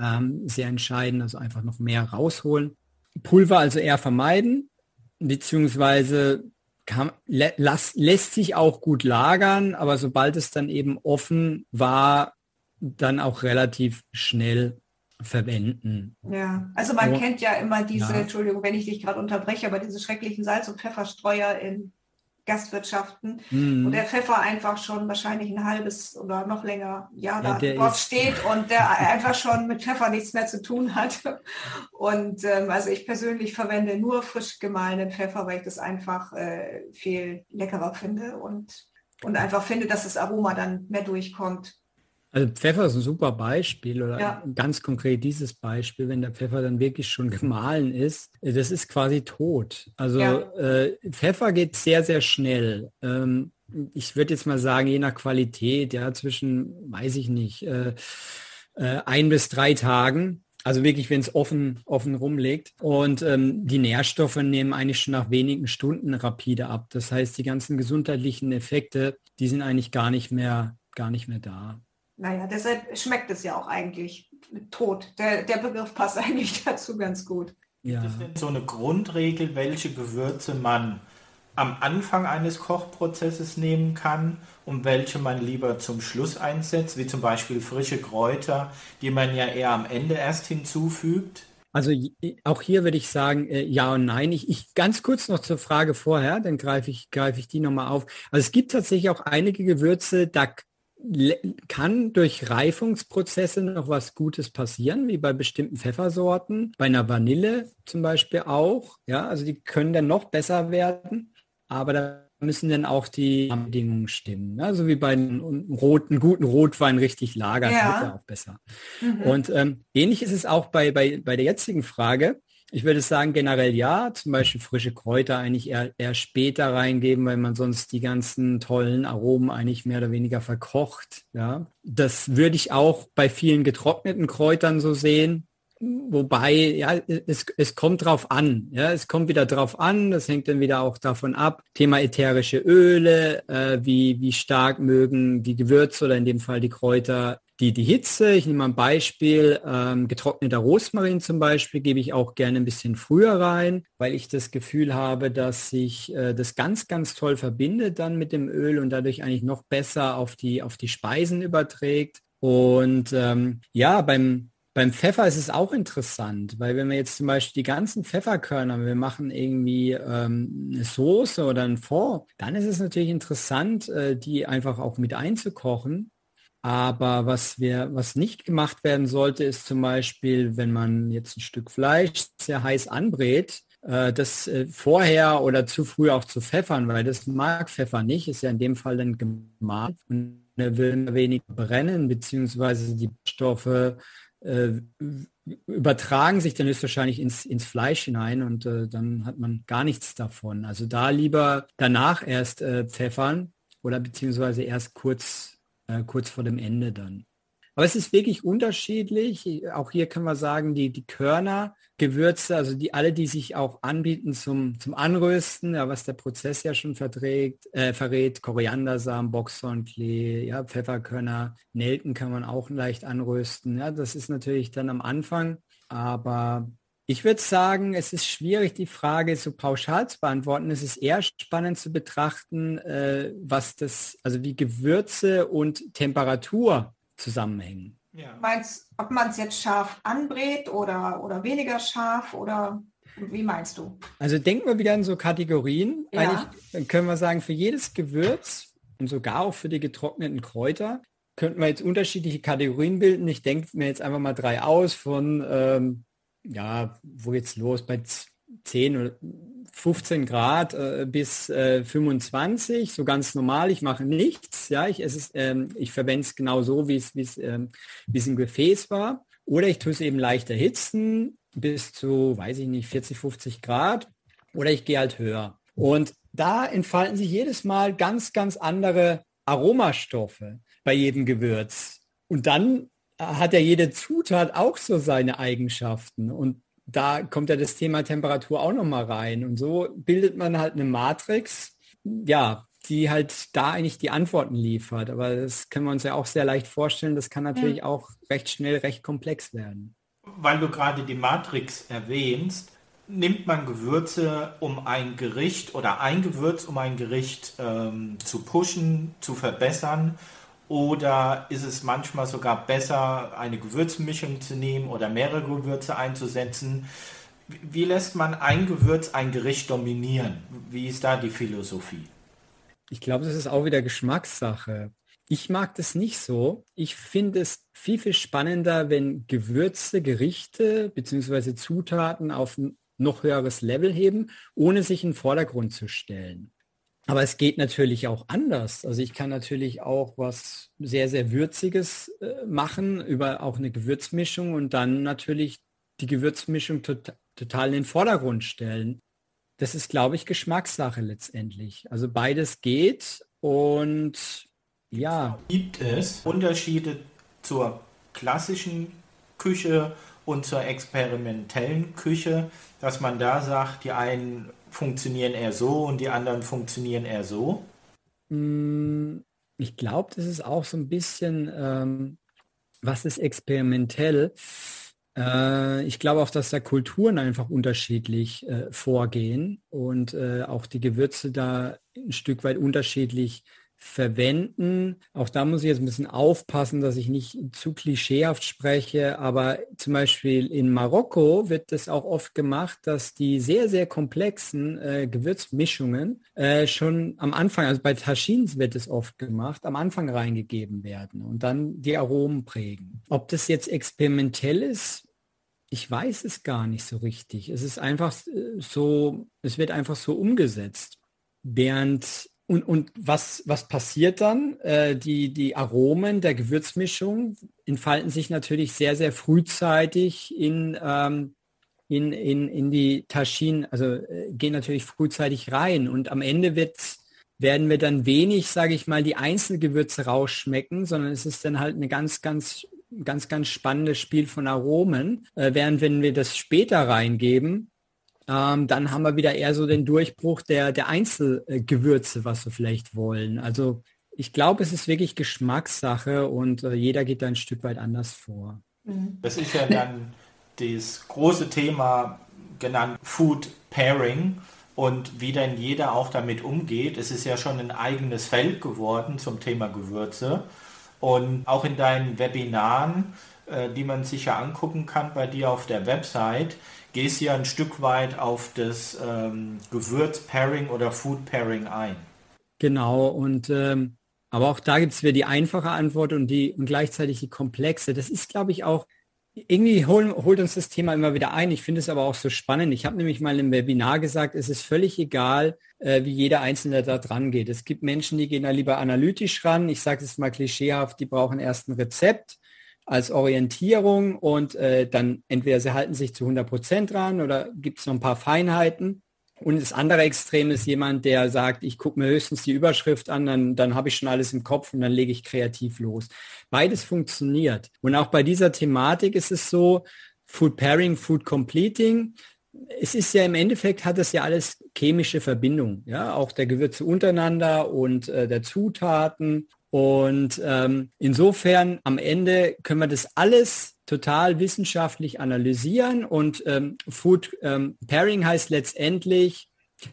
ähm, sehr entscheidend, also einfach noch mehr rausholen. Pulver also eher vermeiden, beziehungsweise kann, las, lässt sich auch gut lagern, aber sobald es dann eben offen war, dann auch relativ schnell verwenden. Ja, also man oh, kennt ja immer diese, ja. Entschuldigung, wenn ich dich gerade unterbreche, aber diese schrecklichen Salz- und Pfefferstreuer in Gastwirtschaften, mm. wo der Pfeffer einfach schon wahrscheinlich ein halbes oder noch länger Jahr ja, da dort steht und der einfach schon mit Pfeffer nichts mehr zu tun hat. Und ähm, also ich persönlich verwende nur frisch gemahlenen Pfeffer, weil ich das einfach äh, viel leckerer finde und, und einfach finde, dass das Aroma dann mehr durchkommt. Also Pfeffer ist ein super Beispiel oder ja. ganz konkret dieses Beispiel, wenn der Pfeffer dann wirklich schon gemahlen ist, das ist quasi tot. Also ja. äh, Pfeffer geht sehr, sehr schnell. Ähm, ich würde jetzt mal sagen, je nach Qualität, ja, zwischen, weiß ich nicht, äh, äh, ein bis drei Tagen. Also wirklich, wenn es offen, offen rumliegt. Und ähm, die Nährstoffe nehmen eigentlich schon nach wenigen Stunden rapide ab. Das heißt, die ganzen gesundheitlichen Effekte, die sind eigentlich gar nicht mehr, gar nicht mehr da. Naja, deshalb schmeckt es ja auch eigentlich tot. Der, der Begriff passt eigentlich dazu ganz gut. Ja. Gibt es denn so eine Grundregel, welche Gewürze man am Anfang eines Kochprozesses nehmen kann und welche man lieber zum Schluss einsetzt, wie zum Beispiel frische Kräuter, die man ja eher am Ende erst hinzufügt? Also auch hier würde ich sagen, äh, ja und nein. Ich, ich ganz kurz noch zur Frage vorher, dann greife ich, greife ich die nochmal auf. Also es gibt tatsächlich auch einige Gewürze, da kann durch Reifungsprozesse noch was Gutes passieren, wie bei bestimmten Pfeffersorten, bei einer Vanille zum Beispiel auch. Ja, also die können dann noch besser werden, aber da müssen dann auch die Bedingungen stimmen. Ne? So wie bei einem roten, guten Rotwein richtig lagern, ja. wird er auch besser. Mhm. Und ähm, ähnlich ist es auch bei, bei, bei der jetzigen Frage. Ich würde sagen, generell ja, zum Beispiel frische Kräuter eigentlich eher, eher später reingeben, weil man sonst die ganzen tollen Aromen eigentlich mehr oder weniger verkocht. Ja, das würde ich auch bei vielen getrockneten Kräutern so sehen. Wobei, ja, es, es kommt drauf an. Ja, es kommt wieder drauf an. Das hängt dann wieder auch davon ab. Thema ätherische Öle, äh, wie, wie stark mögen die Gewürze oder in dem Fall die Kräuter die, die Hitze. Ich nehme mal ein Beispiel, ähm, getrockneter Rosmarin zum Beispiel gebe ich auch gerne ein bisschen früher rein, weil ich das Gefühl habe, dass sich äh, das ganz, ganz toll verbindet dann mit dem Öl und dadurch eigentlich noch besser auf die, auf die Speisen überträgt. Und ähm, ja, beim, beim Pfeffer ist es auch interessant, weil wenn wir jetzt zum Beispiel die ganzen Pfefferkörner, wir machen irgendwie ähm, eine Soße oder ein Fond, dann ist es natürlich interessant, äh, die einfach auch mit einzukochen aber was wir, was nicht gemacht werden sollte, ist zum Beispiel, wenn man jetzt ein Stück Fleisch sehr heiß anbrät, äh, das äh, vorher oder zu früh auch zu pfeffern, weil das mag Pfeffer nicht, ist ja in dem Fall dann gemahlen und er will wenig brennen, beziehungsweise die Stoffe äh, übertragen sich dann höchstwahrscheinlich ins, ins Fleisch hinein und äh, dann hat man gar nichts davon. Also da lieber danach erst äh, pfeffern oder beziehungsweise erst kurz äh, kurz vor dem Ende dann. Aber es ist wirklich unterschiedlich. Auch hier kann man sagen, die, die Körner, Gewürze, also die alle, die sich auch anbieten zum, zum Anrösten, ja, was der Prozess ja schon verträgt, äh, verrät, Koriandersamen, Boxhornklee, ja, Pfefferkörner, Nelken kann man auch leicht anrösten. Ja, das ist natürlich dann am Anfang, aber ich würde sagen, es ist schwierig, die Frage so pauschal zu beantworten. Es ist eher spannend zu betrachten, äh, was das, also wie Gewürze und Temperatur zusammenhängen. Ja. Meinst, ob man es jetzt scharf anbrät oder, oder weniger scharf oder wie meinst du? Also denken wir wieder an so Kategorien. Ja. Eigentlich können wir sagen, für jedes Gewürz und sogar auch für die getrockneten Kräuter könnten wir jetzt unterschiedliche Kategorien bilden. Ich denke mir jetzt einfach mal drei aus von ähm, ja, wo geht's los? Bei 10 oder 15 Grad äh, bis äh, 25, so ganz normal. Ich mache nichts. Ja, ich, es ist, ähm, ich verwende es genau so, wie es, wie es, ähm, wie es im Gefäß war. Oder ich tue es eben leicht erhitzen bis zu, weiß ich nicht, 40, 50 Grad oder ich gehe halt höher. Und da entfalten sich jedes Mal ganz, ganz andere Aromastoffe bei jedem Gewürz. Und dann hat ja jede Zutat auch so seine Eigenschaften. Und da kommt ja das Thema Temperatur auch nochmal rein. Und so bildet man halt eine Matrix, ja, die halt da eigentlich die Antworten liefert. Aber das können wir uns ja auch sehr leicht vorstellen. Das kann natürlich ja. auch recht schnell recht komplex werden. Weil du gerade die Matrix erwähnst, nimmt man Gewürze, um ein Gericht oder ein Gewürz, um ein Gericht ähm, zu pushen, zu verbessern? Oder ist es manchmal sogar besser, eine Gewürzmischung zu nehmen oder mehrere Gewürze einzusetzen? Wie lässt man ein Gewürz ein Gericht dominieren? Wie ist da die Philosophie? Ich glaube, das ist auch wieder Geschmackssache. Ich mag das nicht so. Ich finde es viel, viel spannender, wenn Gewürze, Gerichte bzw. Zutaten auf ein noch höheres Level heben, ohne sich in den Vordergrund zu stellen. Aber es geht natürlich auch anders. Also ich kann natürlich auch was sehr, sehr Würziges äh, machen über auch eine Gewürzmischung und dann natürlich die Gewürzmischung tot, total in den Vordergrund stellen. Das ist, glaube ich, Geschmackssache letztendlich. Also beides geht und ja. Gibt es Unterschiede zur klassischen Küche und zur experimentellen Küche, dass man da sagt, die einen funktionieren eher so und die anderen funktionieren eher so? Mm, ich glaube, das ist auch so ein bisschen, ähm, was ist experimentell? Äh, ich glaube auch, dass da Kulturen einfach unterschiedlich äh, vorgehen und äh, auch die Gewürze da ein Stück weit unterschiedlich verwenden. Auch da muss ich jetzt ein bisschen aufpassen, dass ich nicht zu klischeehaft spreche, aber zum Beispiel in Marokko wird es auch oft gemacht, dass die sehr, sehr komplexen äh, Gewürzmischungen äh, schon am Anfang, also bei Taschins wird es oft gemacht, am Anfang reingegeben werden und dann die Aromen prägen. Ob das jetzt experimentell ist, ich weiß es gar nicht so richtig. Es ist einfach äh, so, es wird einfach so umgesetzt. Während und, und was, was passiert dann? Äh, die, die Aromen der Gewürzmischung entfalten sich natürlich sehr, sehr frühzeitig in, ähm, in, in, in die Taschinen, also äh, gehen natürlich frühzeitig rein. Und am Ende wird, werden wir dann wenig, sage ich mal, die Einzelgewürze rausschmecken, sondern es ist dann halt eine ganz, ganz, ganz, ganz spannendes Spiel von Aromen. Äh, während wenn wir das später reingeben, ähm, dann haben wir wieder eher so den Durchbruch der, der Einzelgewürze, was wir vielleicht wollen. Also ich glaube, es ist wirklich Geschmackssache und äh, jeder geht da ein Stück weit anders vor. Mhm. Das ist ja dann das große Thema genannt Food Pairing und wie denn jeder auch damit umgeht. Es ist ja schon ein eigenes Feld geworden zum Thema Gewürze. Und auch in deinen Webinaren, die man sich ja angucken kann bei dir auf der Website, gehst ja ein Stück weit auf das ähm, Gewürz-Pairing oder Food-Pairing ein. Genau, und ähm, aber auch da gibt es wieder die einfache Antwort und die und gleichzeitig die komplexe. Das ist, glaube ich, auch, irgendwie hol, holt uns das Thema immer wieder ein. Ich finde es aber auch so spannend. Ich habe nämlich mal im Webinar gesagt, es ist völlig egal, äh, wie jeder Einzelne da dran geht. Es gibt Menschen, die gehen da lieber analytisch ran. Ich sage es mal klischeehaft, die brauchen erst ein Rezept als Orientierung und äh, dann entweder sie halten sich zu 100 Prozent dran oder gibt es noch ein paar Feinheiten. Und das andere Extrem ist jemand, der sagt, ich gucke mir höchstens die Überschrift an, dann, dann habe ich schon alles im Kopf und dann lege ich kreativ los. Beides funktioniert. Und auch bei dieser Thematik ist es so, Food Pairing, Food Completing, es ist ja im Endeffekt hat es ja alles chemische Verbindung, ja, auch der Gewürze untereinander und äh, der Zutaten und ähm, insofern am Ende können wir das alles total wissenschaftlich analysieren und ähm, Food ähm, Pairing heißt letztendlich,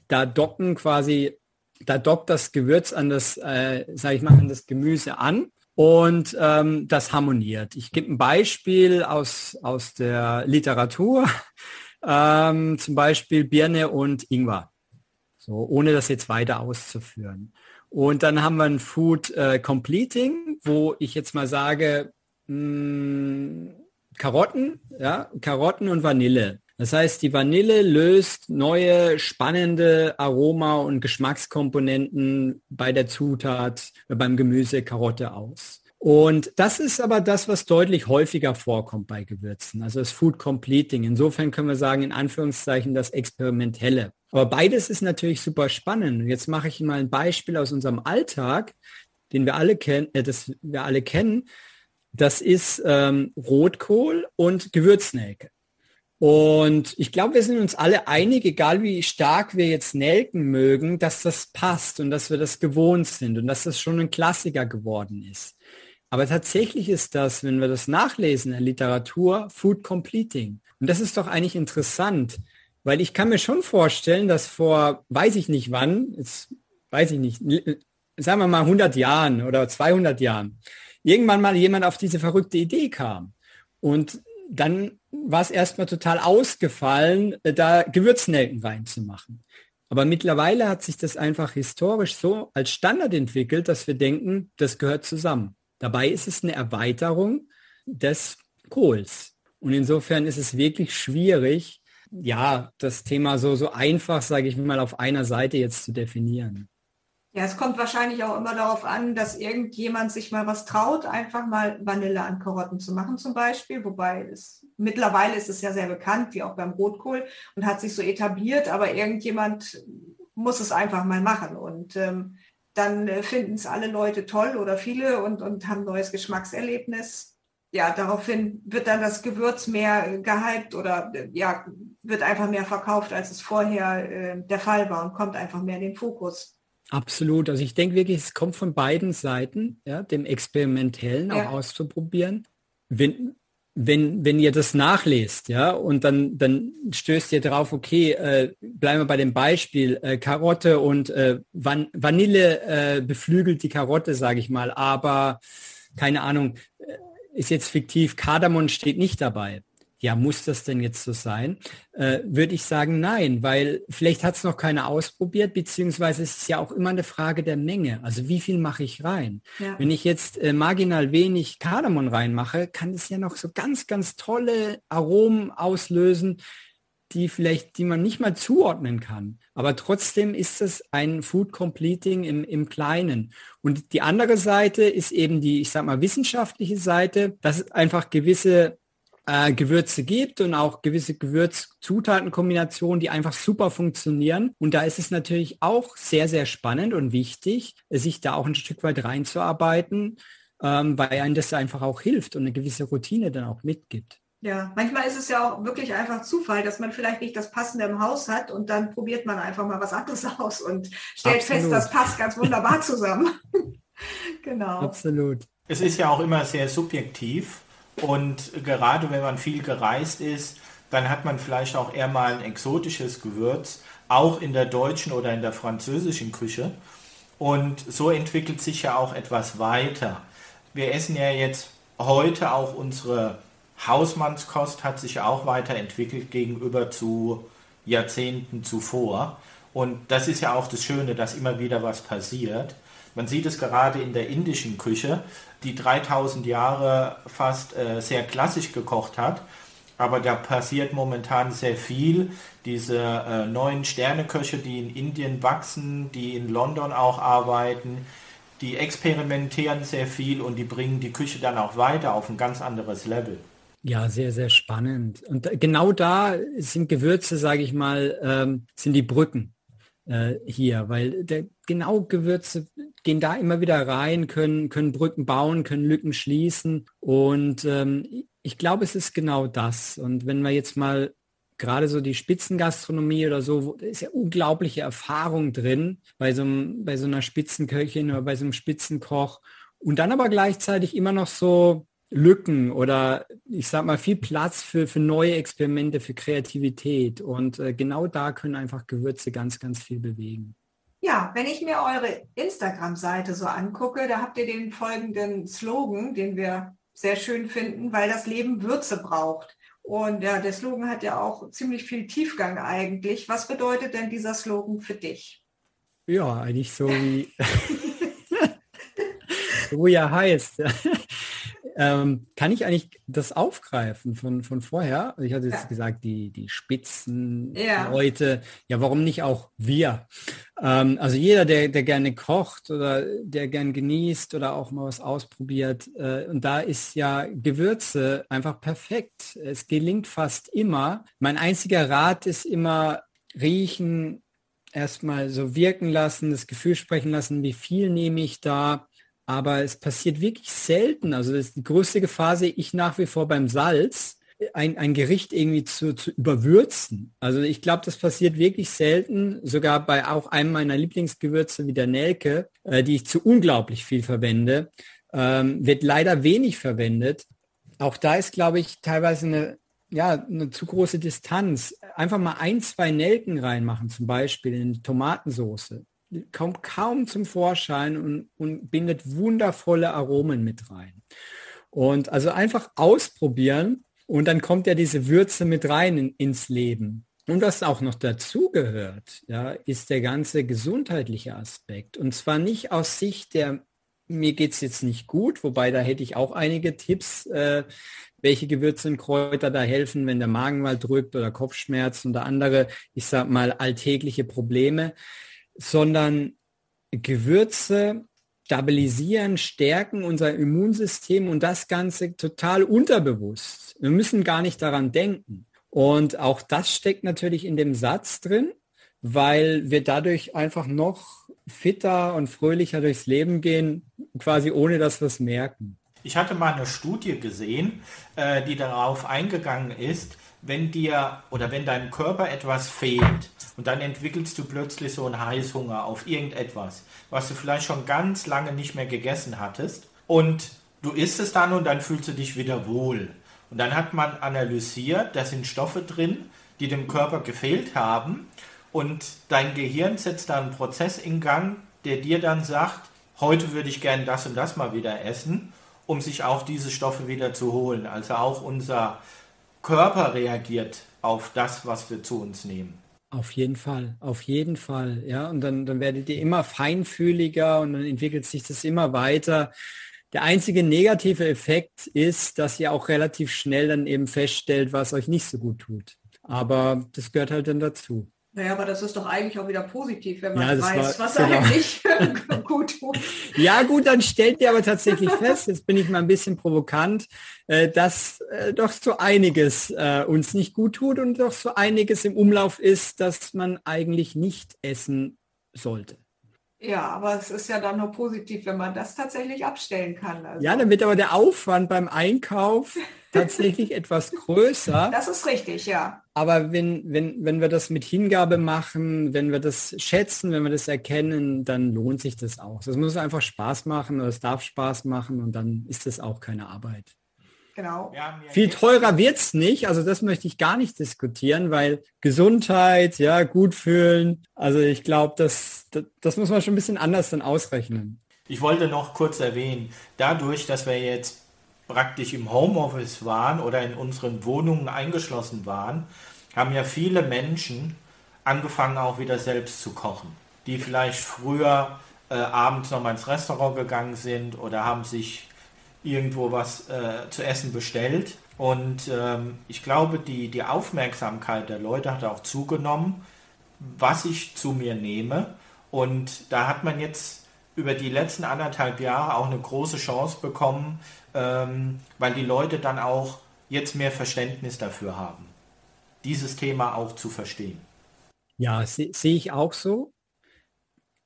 da docken quasi, da dockt das Gewürz an das, äh, sage ich mal, an das Gemüse an und ähm, das harmoniert. Ich gebe ein Beispiel aus, aus der Literatur, ähm, zum Beispiel Birne und Ingwer, so ohne das jetzt weiter auszuführen. Und dann haben wir ein Food äh, Completing, wo ich jetzt mal sage, mh, hm, Karotten, ja, Karotten und Vanille. Das heißt, die Vanille löst neue spannende Aroma- und Geschmackskomponenten bei der Zutat, beim Gemüse Karotte aus. Und das ist aber das, was deutlich häufiger vorkommt bei Gewürzen, also das Food Completing. Insofern können wir sagen, in Anführungszeichen das Experimentelle. Aber beides ist natürlich super spannend. Und jetzt mache ich mal ein Beispiel aus unserem Alltag, den wir alle kennen, äh, das wir alle kennen. Das ist ähm, Rotkohl und Gewürznelke. Und ich glaube, wir sind uns alle einig, egal wie stark wir jetzt nelken mögen, dass das passt und dass wir das gewohnt sind und dass das schon ein Klassiker geworden ist. Aber tatsächlich ist das, wenn wir das nachlesen in Literatur, Food Completing. Und das ist doch eigentlich interessant, weil ich kann mir schon vorstellen, dass vor, weiß ich nicht wann, jetzt weiß ich nicht, sagen wir mal 100 Jahren oder 200 Jahren, irgendwann mal jemand auf diese verrückte Idee kam. Und dann war es erstmal total ausgefallen, da Gewürznelken reinzumachen. Aber mittlerweile hat sich das einfach historisch so als Standard entwickelt, dass wir denken, das gehört zusammen. Dabei ist es eine Erweiterung des Kohls. Und insofern ist es wirklich schwierig, ja, das Thema so, so einfach, sage ich mal, auf einer Seite jetzt zu definieren. Ja, es kommt wahrscheinlich auch immer darauf an, dass irgendjemand sich mal was traut, einfach mal Vanille an Karotten zu machen zum Beispiel. Wobei es mittlerweile ist es ja sehr bekannt, wie auch beim Rotkohl und hat sich so etabliert, aber irgendjemand muss es einfach mal machen. Und ähm, dann äh, finden es alle Leute toll oder viele und, und haben neues Geschmackserlebnis. Ja, daraufhin wird dann das Gewürz mehr gehypt oder äh, ja, wird einfach mehr verkauft, als es vorher äh, der Fall war und kommt einfach mehr in den Fokus. Absolut. Also ich denke wirklich, es kommt von beiden Seiten, ja, dem Experimentellen ja. auch auszuprobieren. Wenn, wenn, wenn ihr das nachlest, ja, und dann, dann stößt ihr drauf, okay, äh, bleiben wir bei dem Beispiel, äh, Karotte und äh, Van Vanille äh, beflügelt die Karotte, sage ich mal, aber keine Ahnung, äh, ist jetzt fiktiv, Kardamom steht nicht dabei ja, muss das denn jetzt so sein? Äh, Würde ich sagen, nein, weil vielleicht hat es noch keiner ausprobiert, beziehungsweise es ist ja auch immer eine Frage der Menge. Also wie viel mache ich rein? Ja. Wenn ich jetzt äh, marginal wenig Kardamom reinmache, kann es ja noch so ganz, ganz tolle Aromen auslösen, die vielleicht, die man nicht mal zuordnen kann. Aber trotzdem ist es ein Food Completing im, im Kleinen. Und die andere Seite ist eben die, ich sag mal, wissenschaftliche Seite, dass einfach gewisse äh, Gewürze gibt und auch gewisse Gewürzzutatenkombinationen, die einfach super funktionieren. Und da ist es natürlich auch sehr, sehr spannend und wichtig, sich da auch ein Stück weit reinzuarbeiten, ähm, weil einem das einfach auch hilft und eine gewisse Routine dann auch mitgibt. Ja, manchmal ist es ja auch wirklich einfach Zufall, dass man vielleicht nicht das Passende im Haus hat und dann probiert man einfach mal was anderes aus und stellt Absolut. fest, das passt ganz wunderbar zusammen. genau. Absolut. Es ist ja auch immer sehr subjektiv und gerade wenn man viel gereist ist, dann hat man vielleicht auch eher mal ein exotisches Gewürz, auch in der deutschen oder in der französischen Küche. Und so entwickelt sich ja auch etwas weiter. Wir essen ja jetzt heute auch unsere Hausmannskost hat sich auch weiterentwickelt gegenüber zu Jahrzehnten zuvor. Und das ist ja auch das Schöne, dass immer wieder was passiert. Man sieht es gerade in der indischen Küche, die 3000 Jahre fast äh, sehr klassisch gekocht hat. Aber da passiert momentan sehr viel. Diese äh, neuen Sterneköche, die in Indien wachsen, die in London auch arbeiten, die experimentieren sehr viel und die bringen die Küche dann auch weiter auf ein ganz anderes Level. Ja, sehr, sehr spannend. Und genau da sind Gewürze, sage ich mal, ähm, sind die Brücken äh, hier, weil der, genau Gewürze gehen da immer wieder rein, können, können Brücken bauen, können Lücken schließen. Und ähm, ich glaube, es ist genau das. Und wenn wir jetzt mal gerade so die Spitzengastronomie oder so, da ist ja unglaubliche Erfahrung drin bei so, bei so einer Spitzenköchin oder bei so einem Spitzenkoch. Und dann aber gleichzeitig immer noch so Lücken oder ich sag mal viel Platz für, für neue Experimente, für Kreativität. Und äh, genau da können einfach Gewürze ganz, ganz viel bewegen. Ja, wenn ich mir eure Instagram-Seite so angucke, da habt ihr den folgenden Slogan, den wir sehr schön finden, weil das Leben Würze braucht. Und ja, der Slogan hat ja auch ziemlich viel Tiefgang eigentlich. Was bedeutet denn dieser Slogan für dich? Ja, eigentlich so wie, so wie er heißt. Ähm, kann ich eigentlich das aufgreifen von, von vorher? Ich hatte jetzt ja. gesagt, die, die Spitzen, ja. Leute, ja, warum nicht auch wir? Ähm, also jeder, der, der gerne kocht oder der gern genießt oder auch mal was ausprobiert. Äh, und da ist ja Gewürze einfach perfekt. Es gelingt fast immer. Mein einziger Rat ist immer riechen, erstmal so wirken lassen, das Gefühl sprechen lassen, wie viel nehme ich da. Aber es passiert wirklich selten. Also das ist die größte Gefahr sehe ich nach wie vor beim Salz, ein, ein Gericht irgendwie zu, zu überwürzen. Also ich glaube, das passiert wirklich selten, sogar bei auch einem meiner Lieblingsgewürze wie der Nelke, äh, die ich zu unglaublich viel verwende, ähm, wird leider wenig verwendet. Auch da ist, glaube ich, teilweise eine, ja, eine zu große Distanz. Einfach mal ein, zwei Nelken reinmachen, zum Beispiel in die Tomatensauce. Kommt kaum zum Vorschein und, und bindet wundervolle Aromen mit rein. Und also einfach ausprobieren und dann kommt ja diese Würze mit rein in, ins Leben. Und was auch noch dazu gehört, ja, ist der ganze gesundheitliche Aspekt. Und zwar nicht aus Sicht der, mir geht es jetzt nicht gut, wobei da hätte ich auch einige Tipps, äh, welche Gewürze und Kräuter da helfen, wenn der Magen mal drückt oder Kopfschmerzen oder andere, ich sag mal, alltägliche Probleme, sondern Gewürze stabilisieren, stärken unser Immunsystem und das Ganze total unterbewusst. Wir müssen gar nicht daran denken. Und auch das steckt natürlich in dem Satz drin, weil wir dadurch einfach noch fitter und fröhlicher durchs Leben gehen, quasi ohne dass wir es merken. Ich hatte mal eine Studie gesehen, äh, die darauf eingegangen ist, wenn dir oder wenn deinem Körper etwas fehlt und dann entwickelst du plötzlich so einen Heißhunger auf irgendetwas, was du vielleicht schon ganz lange nicht mehr gegessen hattest und du isst es dann und dann fühlst du dich wieder wohl. Und dann hat man analysiert, da sind Stoffe drin, die dem Körper gefehlt haben und dein Gehirn setzt da einen Prozess in Gang, der dir dann sagt, heute würde ich gern das und das mal wieder essen, um sich auch diese Stoffe wieder zu holen. Also auch unser Körper reagiert auf das, was wir zu uns nehmen. Auf jeden Fall, auf jeden Fall. Ja, und dann, dann werdet ihr immer feinfühliger und dann entwickelt sich das immer weiter. Der einzige negative Effekt ist, dass ihr auch relativ schnell dann eben feststellt, was euch nicht so gut tut. Aber das gehört halt dann dazu. Naja, aber das ist doch eigentlich auch wieder positiv, wenn man ja, weiß, war, was genau. eigentlich gut tut. Ja gut, dann stellt ihr aber tatsächlich fest, jetzt bin ich mal ein bisschen provokant, äh, dass äh, doch so einiges äh, uns nicht gut tut und doch so einiges im Umlauf ist, dass man eigentlich nicht essen sollte. Ja, aber es ist ja dann nur positiv, wenn man das tatsächlich abstellen kann. Also. Ja, dann wird aber der Aufwand beim Einkauf tatsächlich etwas größer. Das ist richtig, ja. Aber wenn, wenn, wenn wir das mit Hingabe machen, wenn wir das schätzen, wenn wir das erkennen, dann lohnt sich das auch. Das muss einfach Spaß machen oder es darf Spaß machen und dann ist das auch keine Arbeit. Genau. Viel teurer wird es nicht, also das möchte ich gar nicht diskutieren, weil Gesundheit, ja, gut fühlen, also ich glaube, das, das, das muss man schon ein bisschen anders dann ausrechnen. Ich wollte noch kurz erwähnen, dadurch, dass wir jetzt praktisch im Homeoffice waren oder in unseren Wohnungen eingeschlossen waren, haben ja viele Menschen angefangen auch wieder selbst zu kochen, die vielleicht früher äh, abends noch mal ins Restaurant gegangen sind oder haben sich irgendwo was äh, zu essen bestellt. Und ähm, ich glaube, die, die Aufmerksamkeit der Leute hat auch zugenommen, was ich zu mir nehme. Und da hat man jetzt über die letzten anderthalb Jahre auch eine große Chance bekommen, ähm, weil die Leute dann auch jetzt mehr Verständnis dafür haben, dieses Thema auch zu verstehen. Ja, sehe seh ich auch so.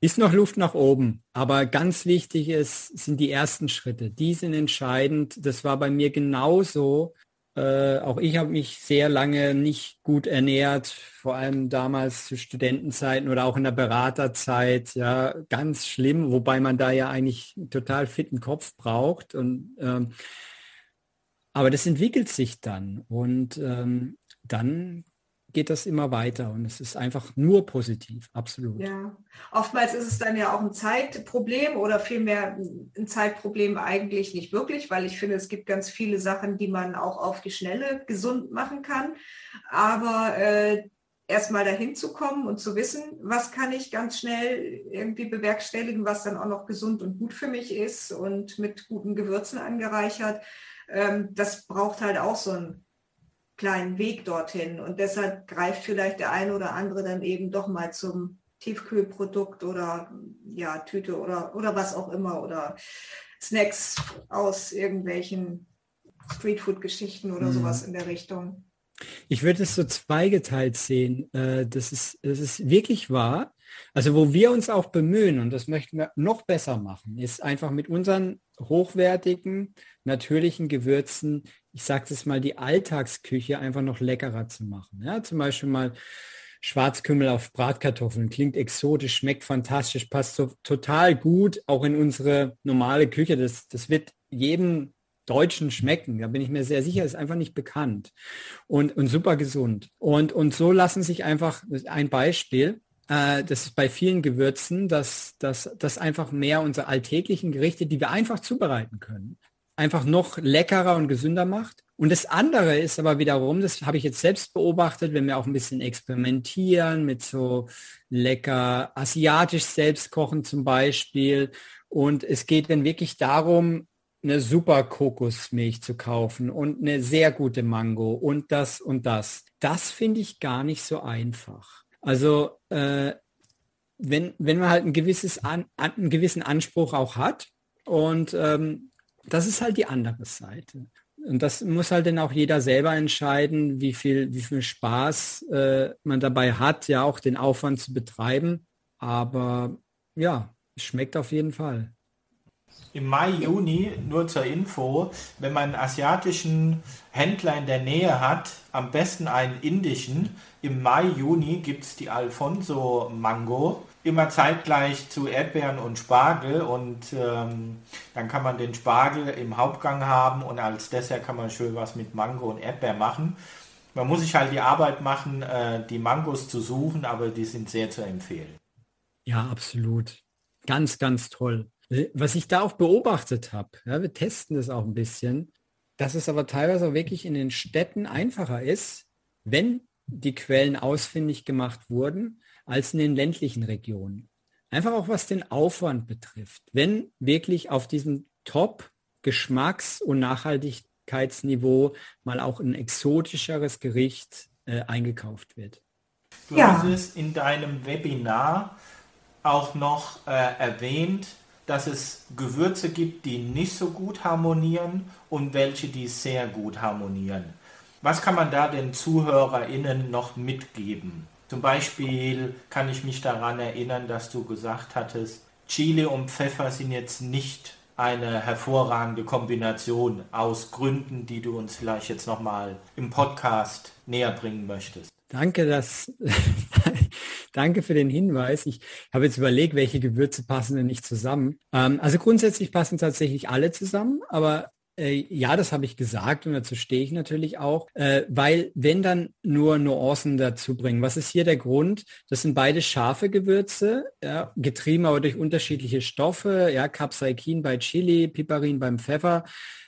Ist noch Luft nach oben, aber ganz wichtig ist, sind die ersten Schritte. Die sind entscheidend. Das war bei mir genauso. Äh, auch ich habe mich sehr lange nicht gut ernährt, vor allem damals zu Studentenzeiten oder auch in der Beraterzeit. Ja, ganz schlimm, wobei man da ja eigentlich total fitten Kopf braucht. Und ähm, aber das entwickelt sich dann und ähm, dann geht das immer weiter und es ist einfach nur positiv, absolut. Ja, oftmals ist es dann ja auch ein Zeitproblem oder vielmehr ein Zeitproblem eigentlich nicht wirklich, weil ich finde, es gibt ganz viele Sachen, die man auch auf die Schnelle gesund machen kann. Aber äh, erstmal dahin zu kommen und zu wissen, was kann ich ganz schnell irgendwie bewerkstelligen, was dann auch noch gesund und gut für mich ist und mit guten Gewürzen angereichert. Ähm, das braucht halt auch so einen kleinen Weg dorthin. Und deshalb greift vielleicht der eine oder andere dann eben doch mal zum Tiefkühlprodukt oder ja, Tüte oder, oder was auch immer oder Snacks aus irgendwelchen Streetfood-Geschichten oder mhm. sowas in der Richtung. Ich würde es so zweigeteilt sehen. Äh, das ist, das ist wirklich wahr. Also wo wir uns auch bemühen, und das möchten wir noch besser machen, ist einfach mit unseren hochwertigen, natürlichen Gewürzen, ich sage es mal, die Alltagsküche einfach noch leckerer zu machen. Ja, zum Beispiel mal Schwarzkümmel auf Bratkartoffeln. Klingt exotisch, schmeckt fantastisch, passt so total gut auch in unsere normale Küche. Das, das wird jedem Deutschen schmecken. Da bin ich mir sehr sicher, ist einfach nicht bekannt und, und super gesund. Und, und so lassen sich einfach ein Beispiel, äh, das ist bei vielen Gewürzen, dass, dass das einfach mehr unsere alltäglichen Gerichte, die wir einfach zubereiten können, einfach noch leckerer und gesünder macht. Und das andere ist aber wiederum, das habe ich jetzt selbst beobachtet, wenn wir auch ein bisschen experimentieren mit so lecker asiatisch selbst kochen zum Beispiel. Und es geht dann wirklich darum, eine super Kokosmilch zu kaufen und eine sehr gute Mango und das und das. Das finde ich gar nicht so einfach. Also äh, wenn, wenn man halt ein gewisses an, einen gewissen Anspruch auch hat und ähm, das ist halt die andere Seite. Und das muss halt dann auch jeder selber entscheiden, wie viel, wie viel Spaß äh, man dabei hat, ja auch den Aufwand zu betreiben. Aber ja, es schmeckt auf jeden Fall. Im Mai, Juni, nur zur Info, wenn man einen asiatischen Händler in der Nähe hat, am besten einen indischen. Im Mai, Juni gibt es die Alfonso Mango, immer zeitgleich zu Erdbeeren und Spargel und ähm, dann kann man den Spargel im Hauptgang haben und als Dessert kann man schön was mit Mango und Erdbeer machen. Man muss sich halt die Arbeit machen, äh, die Mangos zu suchen, aber die sind sehr zu empfehlen. Ja, absolut. Ganz, ganz toll. Was ich da auch beobachtet habe, ja, wir testen das auch ein bisschen, dass es aber teilweise auch wirklich in den Städten einfacher ist, wenn die Quellen ausfindig gemacht wurden, als in den ländlichen Regionen. Einfach auch was den Aufwand betrifft. Wenn wirklich auf diesem Top-Geschmacks- und Nachhaltigkeitsniveau mal auch ein exotischeres Gericht äh, eingekauft wird. Du ja. hast es in deinem Webinar auch noch äh, erwähnt, dass es Gewürze gibt, die nicht so gut harmonieren und welche, die sehr gut harmonieren. Was kann man da den ZuhörerInnen noch mitgeben? Zum Beispiel kann ich mich daran erinnern, dass du gesagt hattest, Chili und Pfeffer sind jetzt nicht eine hervorragende Kombination aus Gründen, die du uns vielleicht jetzt nochmal im Podcast näher bringen möchtest. Danke, dass, danke für den Hinweis. Ich habe jetzt überlegt, welche Gewürze passen denn nicht zusammen. Ähm, also grundsätzlich passen tatsächlich alle zusammen, aber äh, ja, das habe ich gesagt und dazu stehe ich natürlich auch, äh, weil wenn dann nur Nuancen dazu bringen. Was ist hier der Grund? Das sind beide scharfe Gewürze, ja, getrieben aber durch unterschiedliche Stoffe, ja, Capsaicin bei Chili, Piperin beim Pfeffer.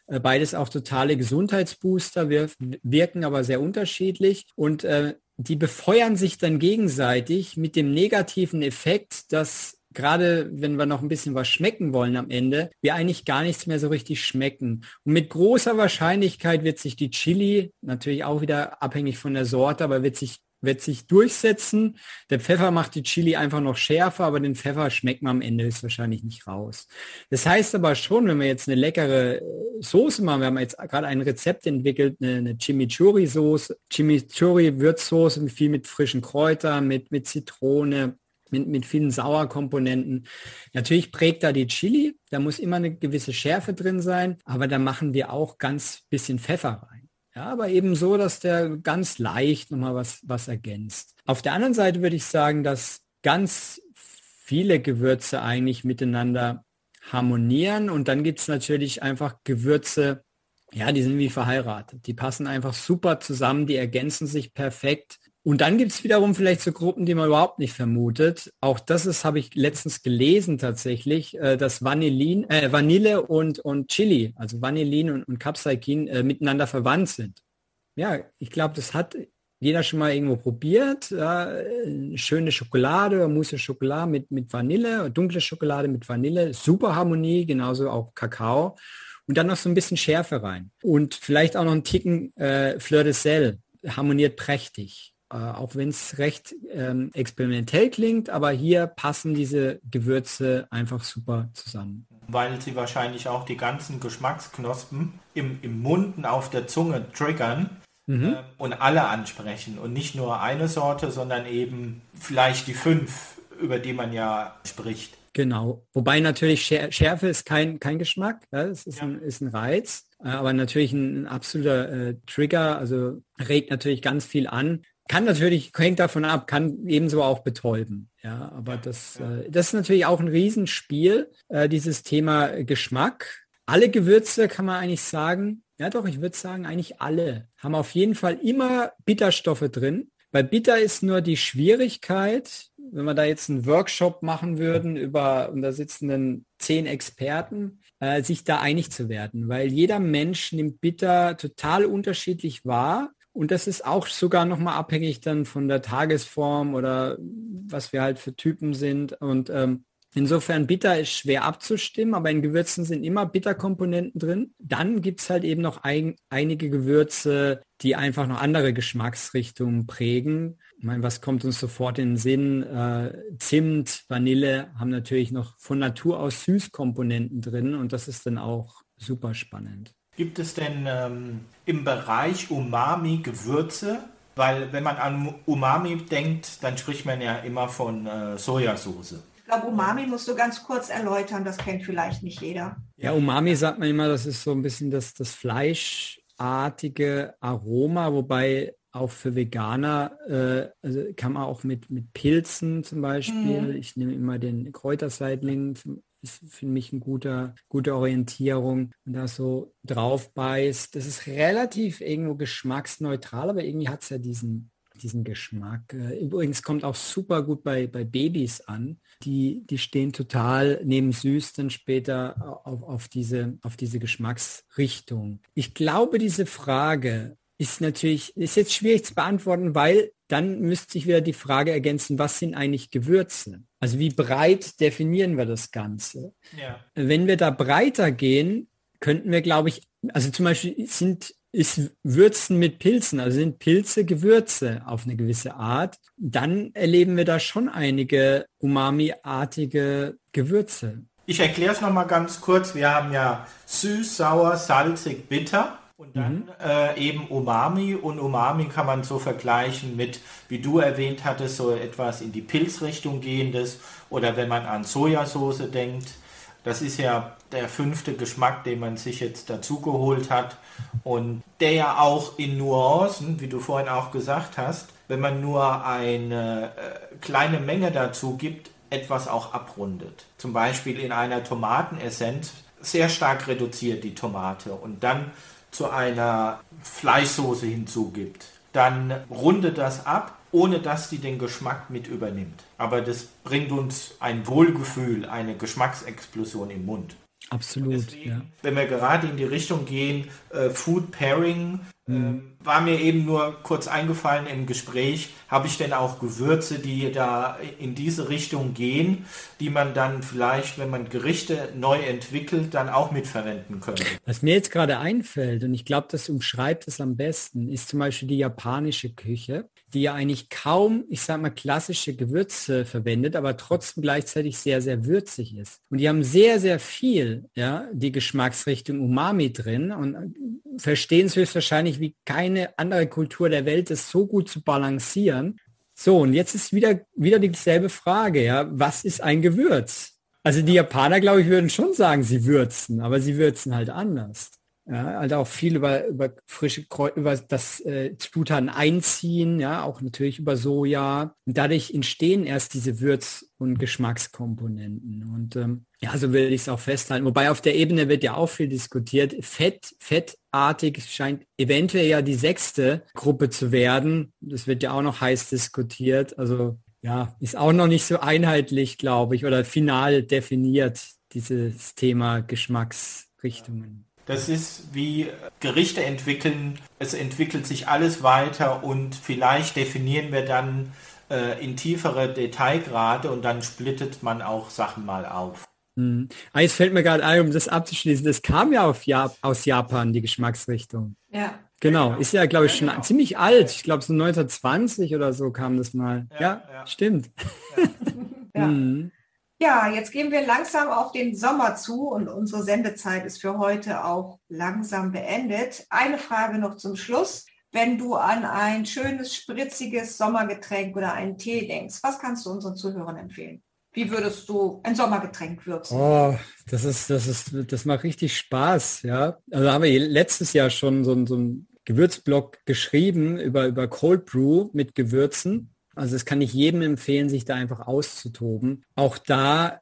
Äh, beides auch totale Gesundheitsbooster, wir, wirken aber sehr unterschiedlich und äh, die befeuern sich dann gegenseitig mit dem negativen Effekt, dass gerade wenn wir noch ein bisschen was schmecken wollen am Ende, wir eigentlich gar nichts mehr so richtig schmecken. Und mit großer Wahrscheinlichkeit wird sich die Chili, natürlich auch wieder abhängig von der Sorte, aber wird sich wird sich durchsetzen. Der Pfeffer macht die Chili einfach noch schärfer, aber den Pfeffer schmeckt man am Ende höchstwahrscheinlich nicht raus. Das heißt aber schon, wenn wir jetzt eine leckere äh, Soße machen, wir haben jetzt gerade ein Rezept entwickelt, eine, eine Chimichurri-Soße, Chimichurri-Würzsoße, viel mit frischen Kräutern, mit, mit Zitrone, mit, mit vielen Sauerkomponenten. Natürlich prägt da die Chili, da muss immer eine gewisse Schärfe drin sein, aber da machen wir auch ganz bisschen Pfeffer rein. Ja, aber eben so, dass der ganz leicht nochmal was, was ergänzt. Auf der anderen Seite würde ich sagen, dass ganz viele Gewürze eigentlich miteinander harmonieren und dann gibt es natürlich einfach Gewürze, ja, die sind wie verheiratet. Die passen einfach super zusammen, die ergänzen sich perfekt. Und dann gibt es wiederum vielleicht so Gruppen, die man überhaupt nicht vermutet. Auch das ist, habe ich letztens gelesen tatsächlich, äh, dass Vanillin, äh, Vanille und, und Chili, also Vanillin und, und Capsaicin, äh, miteinander verwandt sind. Ja, ich glaube, das hat jeder schon mal irgendwo probiert. Ja, schöne Schokolade, Mousse Schokolade mit, mit Vanille, dunkle Schokolade mit Vanille, super Harmonie, genauso auch Kakao. Und dann noch so ein bisschen Schärfe rein. Und vielleicht auch noch einen Ticken äh, Fleur de Sel, harmoniert prächtig. Äh, auch wenn es recht ähm, experimentell klingt, aber hier passen diese Gewürze einfach super zusammen. Weil sie wahrscheinlich auch die ganzen Geschmacksknospen im, im Mund und auf der Zunge triggern mhm. äh, und alle ansprechen. Und nicht nur eine Sorte, sondern eben vielleicht die fünf, über die man ja spricht. Genau. Wobei natürlich Schärfe ist kein, kein Geschmack, ja, es ist, ja. ein, ist ein Reiz, äh, aber natürlich ein, ein absoluter äh, Trigger, also regt natürlich ganz viel an. Kann natürlich, hängt davon ab, kann ebenso auch betäuben. Ja, aber das, Äh, das ist natürlich auch ein Riesenspiel, äh, dieses Thema Geschmack. Alle Gewürze kann man eigentlich sagen, ja doch, ich würde sagen, eigentlich alle haben auf jeden Fall immer Bitterstoffe drin. Bei Bitter ist nur die Schwierigkeit, wenn wir da jetzt einen Workshop machen würden über, und da sitzen dann zehn Experten, äh, sich da einig zu werden, weil jeder Mensch nimmt Bitter total unterschiedlich wahr. Und das ist auch sogar nochmal abhängig dann von der Tagesform oder was wir halt für Typen sind. Und ähm, Insofern bitter ist schwer abzustimmen, aber in Gewürzen sind immer Bitterkomponenten drin. Dann gibt es halt eben noch ein, einige Gewürze, die einfach noch andere Geschmacksrichtungen prägen. Ich meine, was kommt uns sofort in den Sinn? Äh, Zimt, Vanille haben natürlich noch von Natur aus Süßkomponenten drin und das ist dann auch super spannend. Gibt es denn ähm, im Bereich Umami Gewürze? Weil wenn man an Umami denkt, dann spricht man ja immer von äh, Sojasauce. Ich glaube, Umami musst du ganz kurz erläutern, das kennt vielleicht nicht jeder. Ja, Umami sagt man immer, das ist so ein bisschen das, das fleischartige Aroma, wobei auch für Veganer äh, also kann man auch mit, mit Pilzen zum Beispiel, mhm. ich nehme immer den Kräuterseitling, ist für mich eine guter, gute Orientierung und da so drauf beißt. Das ist relativ irgendwo geschmacksneutral, aber irgendwie hat es ja diesen diesen Geschmack. Äh, übrigens kommt auch super gut bei, bei Babys an. Die, die stehen total neben süß dann später auf, auf, diese, auf diese Geschmacksrichtung. Ich glaube, diese Frage ist natürlich, ist jetzt schwierig zu beantworten, weil dann müsste sich wieder die Frage ergänzen, was sind eigentlich Gewürze? Also wie breit definieren wir das Ganze? Ja. Wenn wir da breiter gehen, könnten wir, glaube ich, also zum Beispiel sind ist Würzen mit Pilzen, also sind Pilze Gewürze auf eine gewisse Art, dann erleben wir da schon einige umami-artige Gewürze. Ich erkläre es nochmal ganz kurz. Wir haben ja süß, sauer, salzig, bitter und dann mhm. äh, eben Umami. Und Umami kann man so vergleichen mit, wie du erwähnt hattest, so etwas in die Pilzrichtung gehendes oder wenn man an Sojasauce denkt. Das ist ja der fünfte Geschmack, den man sich jetzt dazugeholt hat und der ja auch in Nuancen, wie du vorhin auch gesagt hast, wenn man nur eine äh, kleine Menge dazu gibt, etwas auch abrundet. Zum Beispiel in einer Tomatenessenz sehr stark reduziert die Tomate und dann zu einer Fleischsoße hinzugibt, dann rundet das ab, ohne dass die den Geschmack mit übernimmt. Aber das bringt uns ein Wohlgefühl, eine Geschmacksexplosion im Mund. Absolut. Deswegen, ja. Wenn wir gerade in die Richtung gehen, äh, Food Pairing, mhm. äh, war mir eben nur kurz eingefallen im Gespräch, habe ich denn auch Gewürze, die da in diese Richtung gehen, die man dann vielleicht, wenn man Gerichte neu entwickelt, dann auch mitverwenden könnte? Was mir jetzt gerade einfällt, und ich glaube, das umschreibt es am besten, ist zum Beispiel die japanische Küche die ja eigentlich kaum, ich sag mal, klassische Gewürze verwendet, aber trotzdem gleichzeitig sehr, sehr würzig ist. Und die haben sehr, sehr viel, ja, die Geschmacksrichtung Umami drin und verstehen es höchstwahrscheinlich wie keine andere Kultur der Welt, das so gut zu balancieren. So, und jetzt ist wieder, wieder dieselbe Frage, ja, was ist ein Gewürz? Also die Japaner, glaube ich, würden schon sagen, sie würzen, aber sie würzen halt anders. Ja, also auch viel über, über frische Kräuter, über das äh, Zutaten einziehen, ja, auch natürlich über Soja. Und dadurch entstehen erst diese Würz- und Geschmackskomponenten. Und ähm, ja, so will ich es auch festhalten. Wobei auf der Ebene wird ja auch viel diskutiert. Fett, fettartig scheint eventuell ja die sechste Gruppe zu werden. Das wird ja auch noch heiß diskutiert. Also ja, ist auch noch nicht so einheitlich, glaube ich, oder final definiert, dieses Thema Geschmacksrichtungen. Das ist wie Gerichte entwickeln, es entwickelt sich alles weiter und vielleicht definieren wir dann äh, in tiefere Detailgrade und dann splittet man auch Sachen mal auf. Hm. Ah, jetzt fällt mir gerade ein, um das abzuschließen, das kam ja Jap aus Japan, die Geschmacksrichtung. Ja. Genau, ist ja, glaube ich, schon genau. ziemlich alt. Ich glaube, so 1920 oder so kam das mal. Ja, ja, ja. stimmt. Ja. mhm. Ja, jetzt gehen wir langsam auf den Sommer zu und unsere Sendezeit ist für heute auch langsam beendet. Eine Frage noch zum Schluss. Wenn du an ein schönes, spritziges Sommergetränk oder einen Tee denkst, was kannst du unseren Zuhörern empfehlen? Wie würdest du ein Sommergetränk würzen? Oh, das ist, das ist, das macht richtig Spaß, ja. Also haben wir letztes Jahr schon so, so einen Gewürzblock geschrieben über, über Cold Brew mit Gewürzen. Also es kann ich jedem empfehlen, sich da einfach auszutoben. Auch da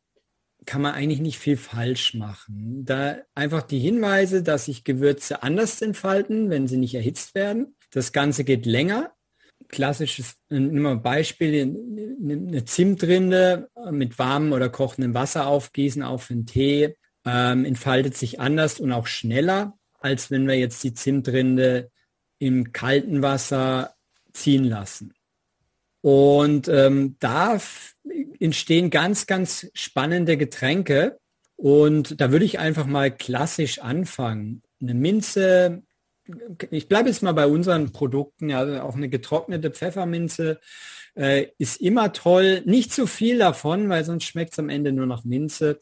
kann man eigentlich nicht viel falsch machen. Da einfach die Hinweise, dass sich Gewürze anders entfalten, wenn sie nicht erhitzt werden. Das Ganze geht länger. Klassisches, nimm mal ein Beispiel, eine Zimtrinde mit warmem oder kochendem Wasser aufgießen auf den Tee, ähm, entfaltet sich anders und auch schneller, als wenn wir jetzt die Zimtrinde im kalten Wasser ziehen lassen. Und ähm, da entstehen ganz, ganz spannende Getränke. Und da würde ich einfach mal klassisch anfangen. Eine Minze, ich bleibe jetzt mal bei unseren Produkten, ja, auch eine getrocknete Pfefferminze äh, ist immer toll. Nicht zu viel davon, weil sonst schmeckt es am Ende nur nach Minze.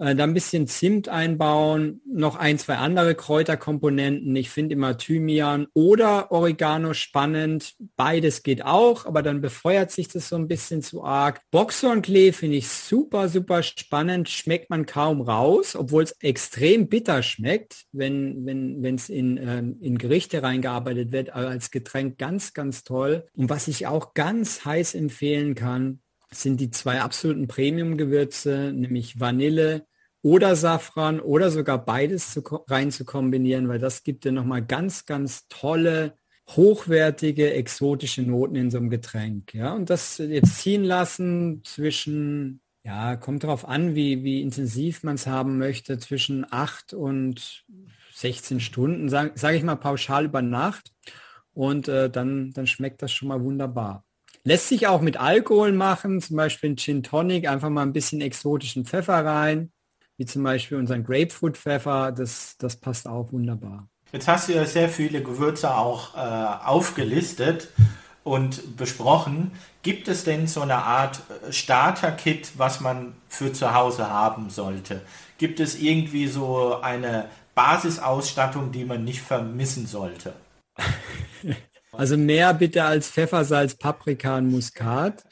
Äh, dann ein bisschen Zimt einbauen, noch ein, zwei andere Kräuterkomponenten. Ich finde immer Thymian oder Oregano spannend. Beides geht auch, aber dann befeuert sich das so ein bisschen zu arg. Boxhornklee finde ich super, super spannend. Schmeckt man kaum raus, obwohl es extrem bitter schmeckt, wenn wenn wenn, es in, ähm, in Gerichte reingearbeitet wird. Aber als Getränk ganz, ganz toll. Und was ich auch ganz heiß empfehlen kann, sind die zwei absoluten Premium-Gewürze, nämlich Vanille oder Safran oder sogar beides zu, rein zu kombinieren, weil das gibt dir nochmal ganz, ganz tolle, hochwertige, exotische Noten in so einem Getränk. Ja, und das jetzt ziehen lassen zwischen, ja, kommt darauf an, wie, wie intensiv man es haben möchte, zwischen 8 und 16 Stunden, sage sag ich mal pauschal über Nacht. Und äh, dann, dann schmeckt das schon mal wunderbar. Lässt sich auch mit Alkohol machen, zum Beispiel ein Gin Tonic, einfach mal ein bisschen exotischen Pfeffer rein, wie zum Beispiel unseren Grapefruit-Pfeffer, das, das passt auch wunderbar. Jetzt hast du ja sehr viele Gewürze auch äh, aufgelistet und besprochen. Gibt es denn so eine Art äh, Starter-Kit, was man für zu Hause haben sollte? Gibt es irgendwie so eine Basisausstattung, die man nicht vermissen sollte? Also mehr bitte als Pfeffer, Salz, Paprika und Muskat.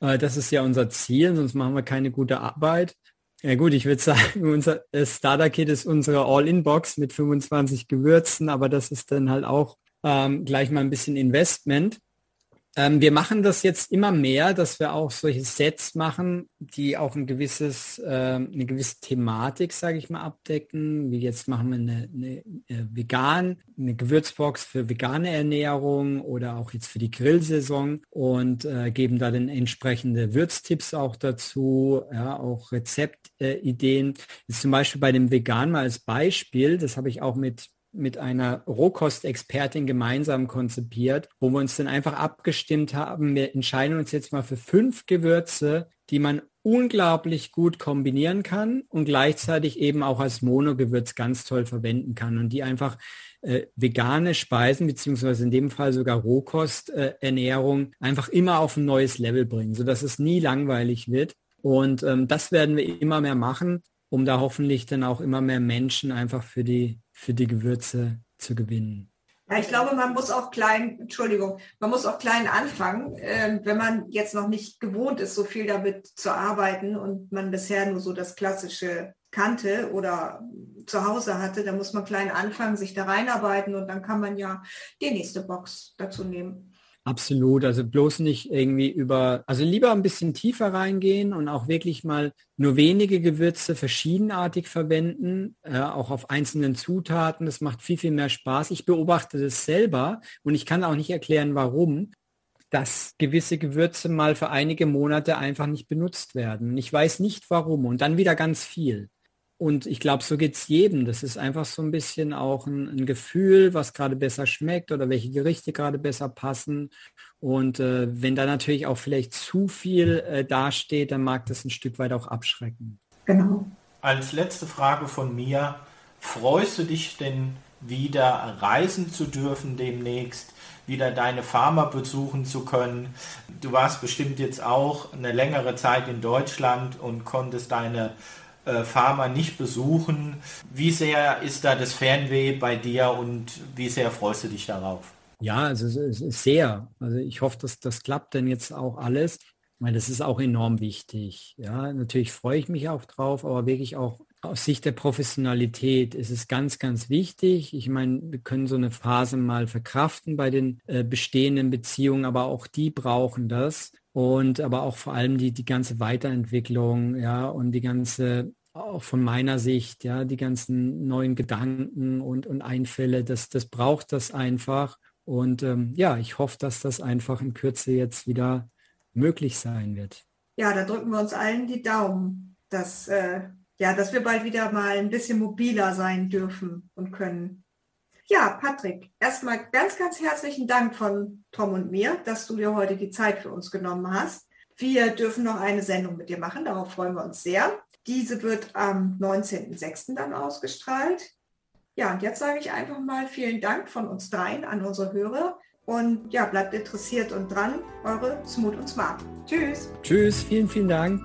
Äh, das ist ja unser Ziel, sonst machen wir keine gute Arbeit. Ja gut, ich würde sagen, unser Starter-Kit ist unsere All-In-Box mit 25 Gewürzen, aber das ist dann halt auch ähm, gleich mal ein bisschen Investment. Ähm, wir machen das jetzt immer mehr, dass wir auch solche Sets machen, die auch ein gewisses, äh, eine gewisse Thematik, sage ich mal, abdecken. Wie jetzt machen wir eine, eine, äh, vegan, eine Gewürzbox für vegane Ernährung oder auch jetzt für die Grillsaison und äh, geben da dann entsprechende Würztipps auch dazu, ja, auch Rezeptideen. Äh, zum Beispiel bei dem Vegan mal als Beispiel, das habe ich auch mit mit einer Rohkostexpertin gemeinsam konzipiert, wo wir uns dann einfach abgestimmt haben, wir entscheiden uns jetzt mal für fünf Gewürze, die man unglaublich gut kombinieren kann und gleichzeitig eben auch als Monogewürz ganz toll verwenden kann und die einfach äh, vegane Speisen beziehungsweise in dem Fall sogar Rohkosternährung äh, einfach immer auf ein neues Level bringen, sodass es nie langweilig wird. Und ähm, das werden wir immer mehr machen, um da hoffentlich dann auch immer mehr Menschen einfach für die für die Gewürze zu gewinnen? Ja, ich glaube, man muss auch klein, Entschuldigung, man muss auch klein anfangen, äh, wenn man jetzt noch nicht gewohnt ist, so viel damit zu arbeiten und man bisher nur so das klassische kannte oder zu Hause hatte, dann muss man klein anfangen, sich da reinarbeiten und dann kann man ja die nächste Box dazu nehmen. Absolut, also bloß nicht irgendwie über, also lieber ein bisschen tiefer reingehen und auch wirklich mal nur wenige Gewürze verschiedenartig verwenden, äh, auch auf einzelnen Zutaten. Das macht viel, viel mehr Spaß. Ich beobachte das selber und ich kann auch nicht erklären, warum, dass gewisse Gewürze mal für einige Monate einfach nicht benutzt werden. Ich weiß nicht warum und dann wieder ganz viel. Und ich glaube, so geht es jedem. Das ist einfach so ein bisschen auch ein, ein Gefühl, was gerade besser schmeckt oder welche Gerichte gerade besser passen. Und äh, wenn da natürlich auch vielleicht zu viel äh, dasteht, dann mag das ein Stück weit auch abschrecken. Genau. Als letzte Frage von mir, freust du dich denn wieder reisen zu dürfen demnächst? wieder deine Farmer besuchen zu können. Du warst bestimmt jetzt auch eine längere Zeit in Deutschland und konntest deine Farmer nicht besuchen. Wie sehr ist da das Fernweh bei dir und wie sehr freust du dich darauf? Ja, also sehr. Also ich hoffe, dass das klappt denn jetzt auch alles, weil das ist auch enorm wichtig. Ja, natürlich freue ich mich auch drauf, aber wirklich auch aus Sicht der Professionalität ist es ganz, ganz wichtig. Ich meine, wir können so eine Phase mal verkraften bei den äh, bestehenden Beziehungen, aber auch die brauchen das und aber auch vor allem die, die ganze Weiterentwicklung, ja, und die ganze, auch von meiner Sicht, ja, die ganzen neuen Gedanken und, und Einfälle, das, das braucht das einfach. Und ähm, ja, ich hoffe, dass das einfach in Kürze jetzt wieder möglich sein wird. Ja, da drücken wir uns allen die Daumen, dass, äh, ja, dass wir bald wieder mal ein bisschen mobiler sein dürfen und können. Ja, Patrick, erstmal ganz, ganz herzlichen Dank von Tom und mir, dass du dir heute die Zeit für uns genommen hast. Wir dürfen noch eine Sendung mit dir machen, darauf freuen wir uns sehr. Diese wird am 19.06. dann ausgestrahlt. Ja, und jetzt sage ich einfach mal vielen Dank von uns dreien an unsere Hörer und ja, bleibt interessiert und dran. Eure Smooth und Smart. Tschüss. Tschüss, vielen, vielen Dank.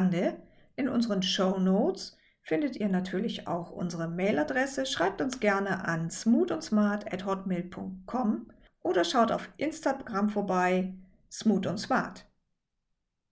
Rande. In unseren Show Notes findet ihr natürlich auch unsere Mailadresse. Schreibt uns gerne an smoothandsmart at hotmail.com oder schaut auf Instagram vorbei, smooth und smart.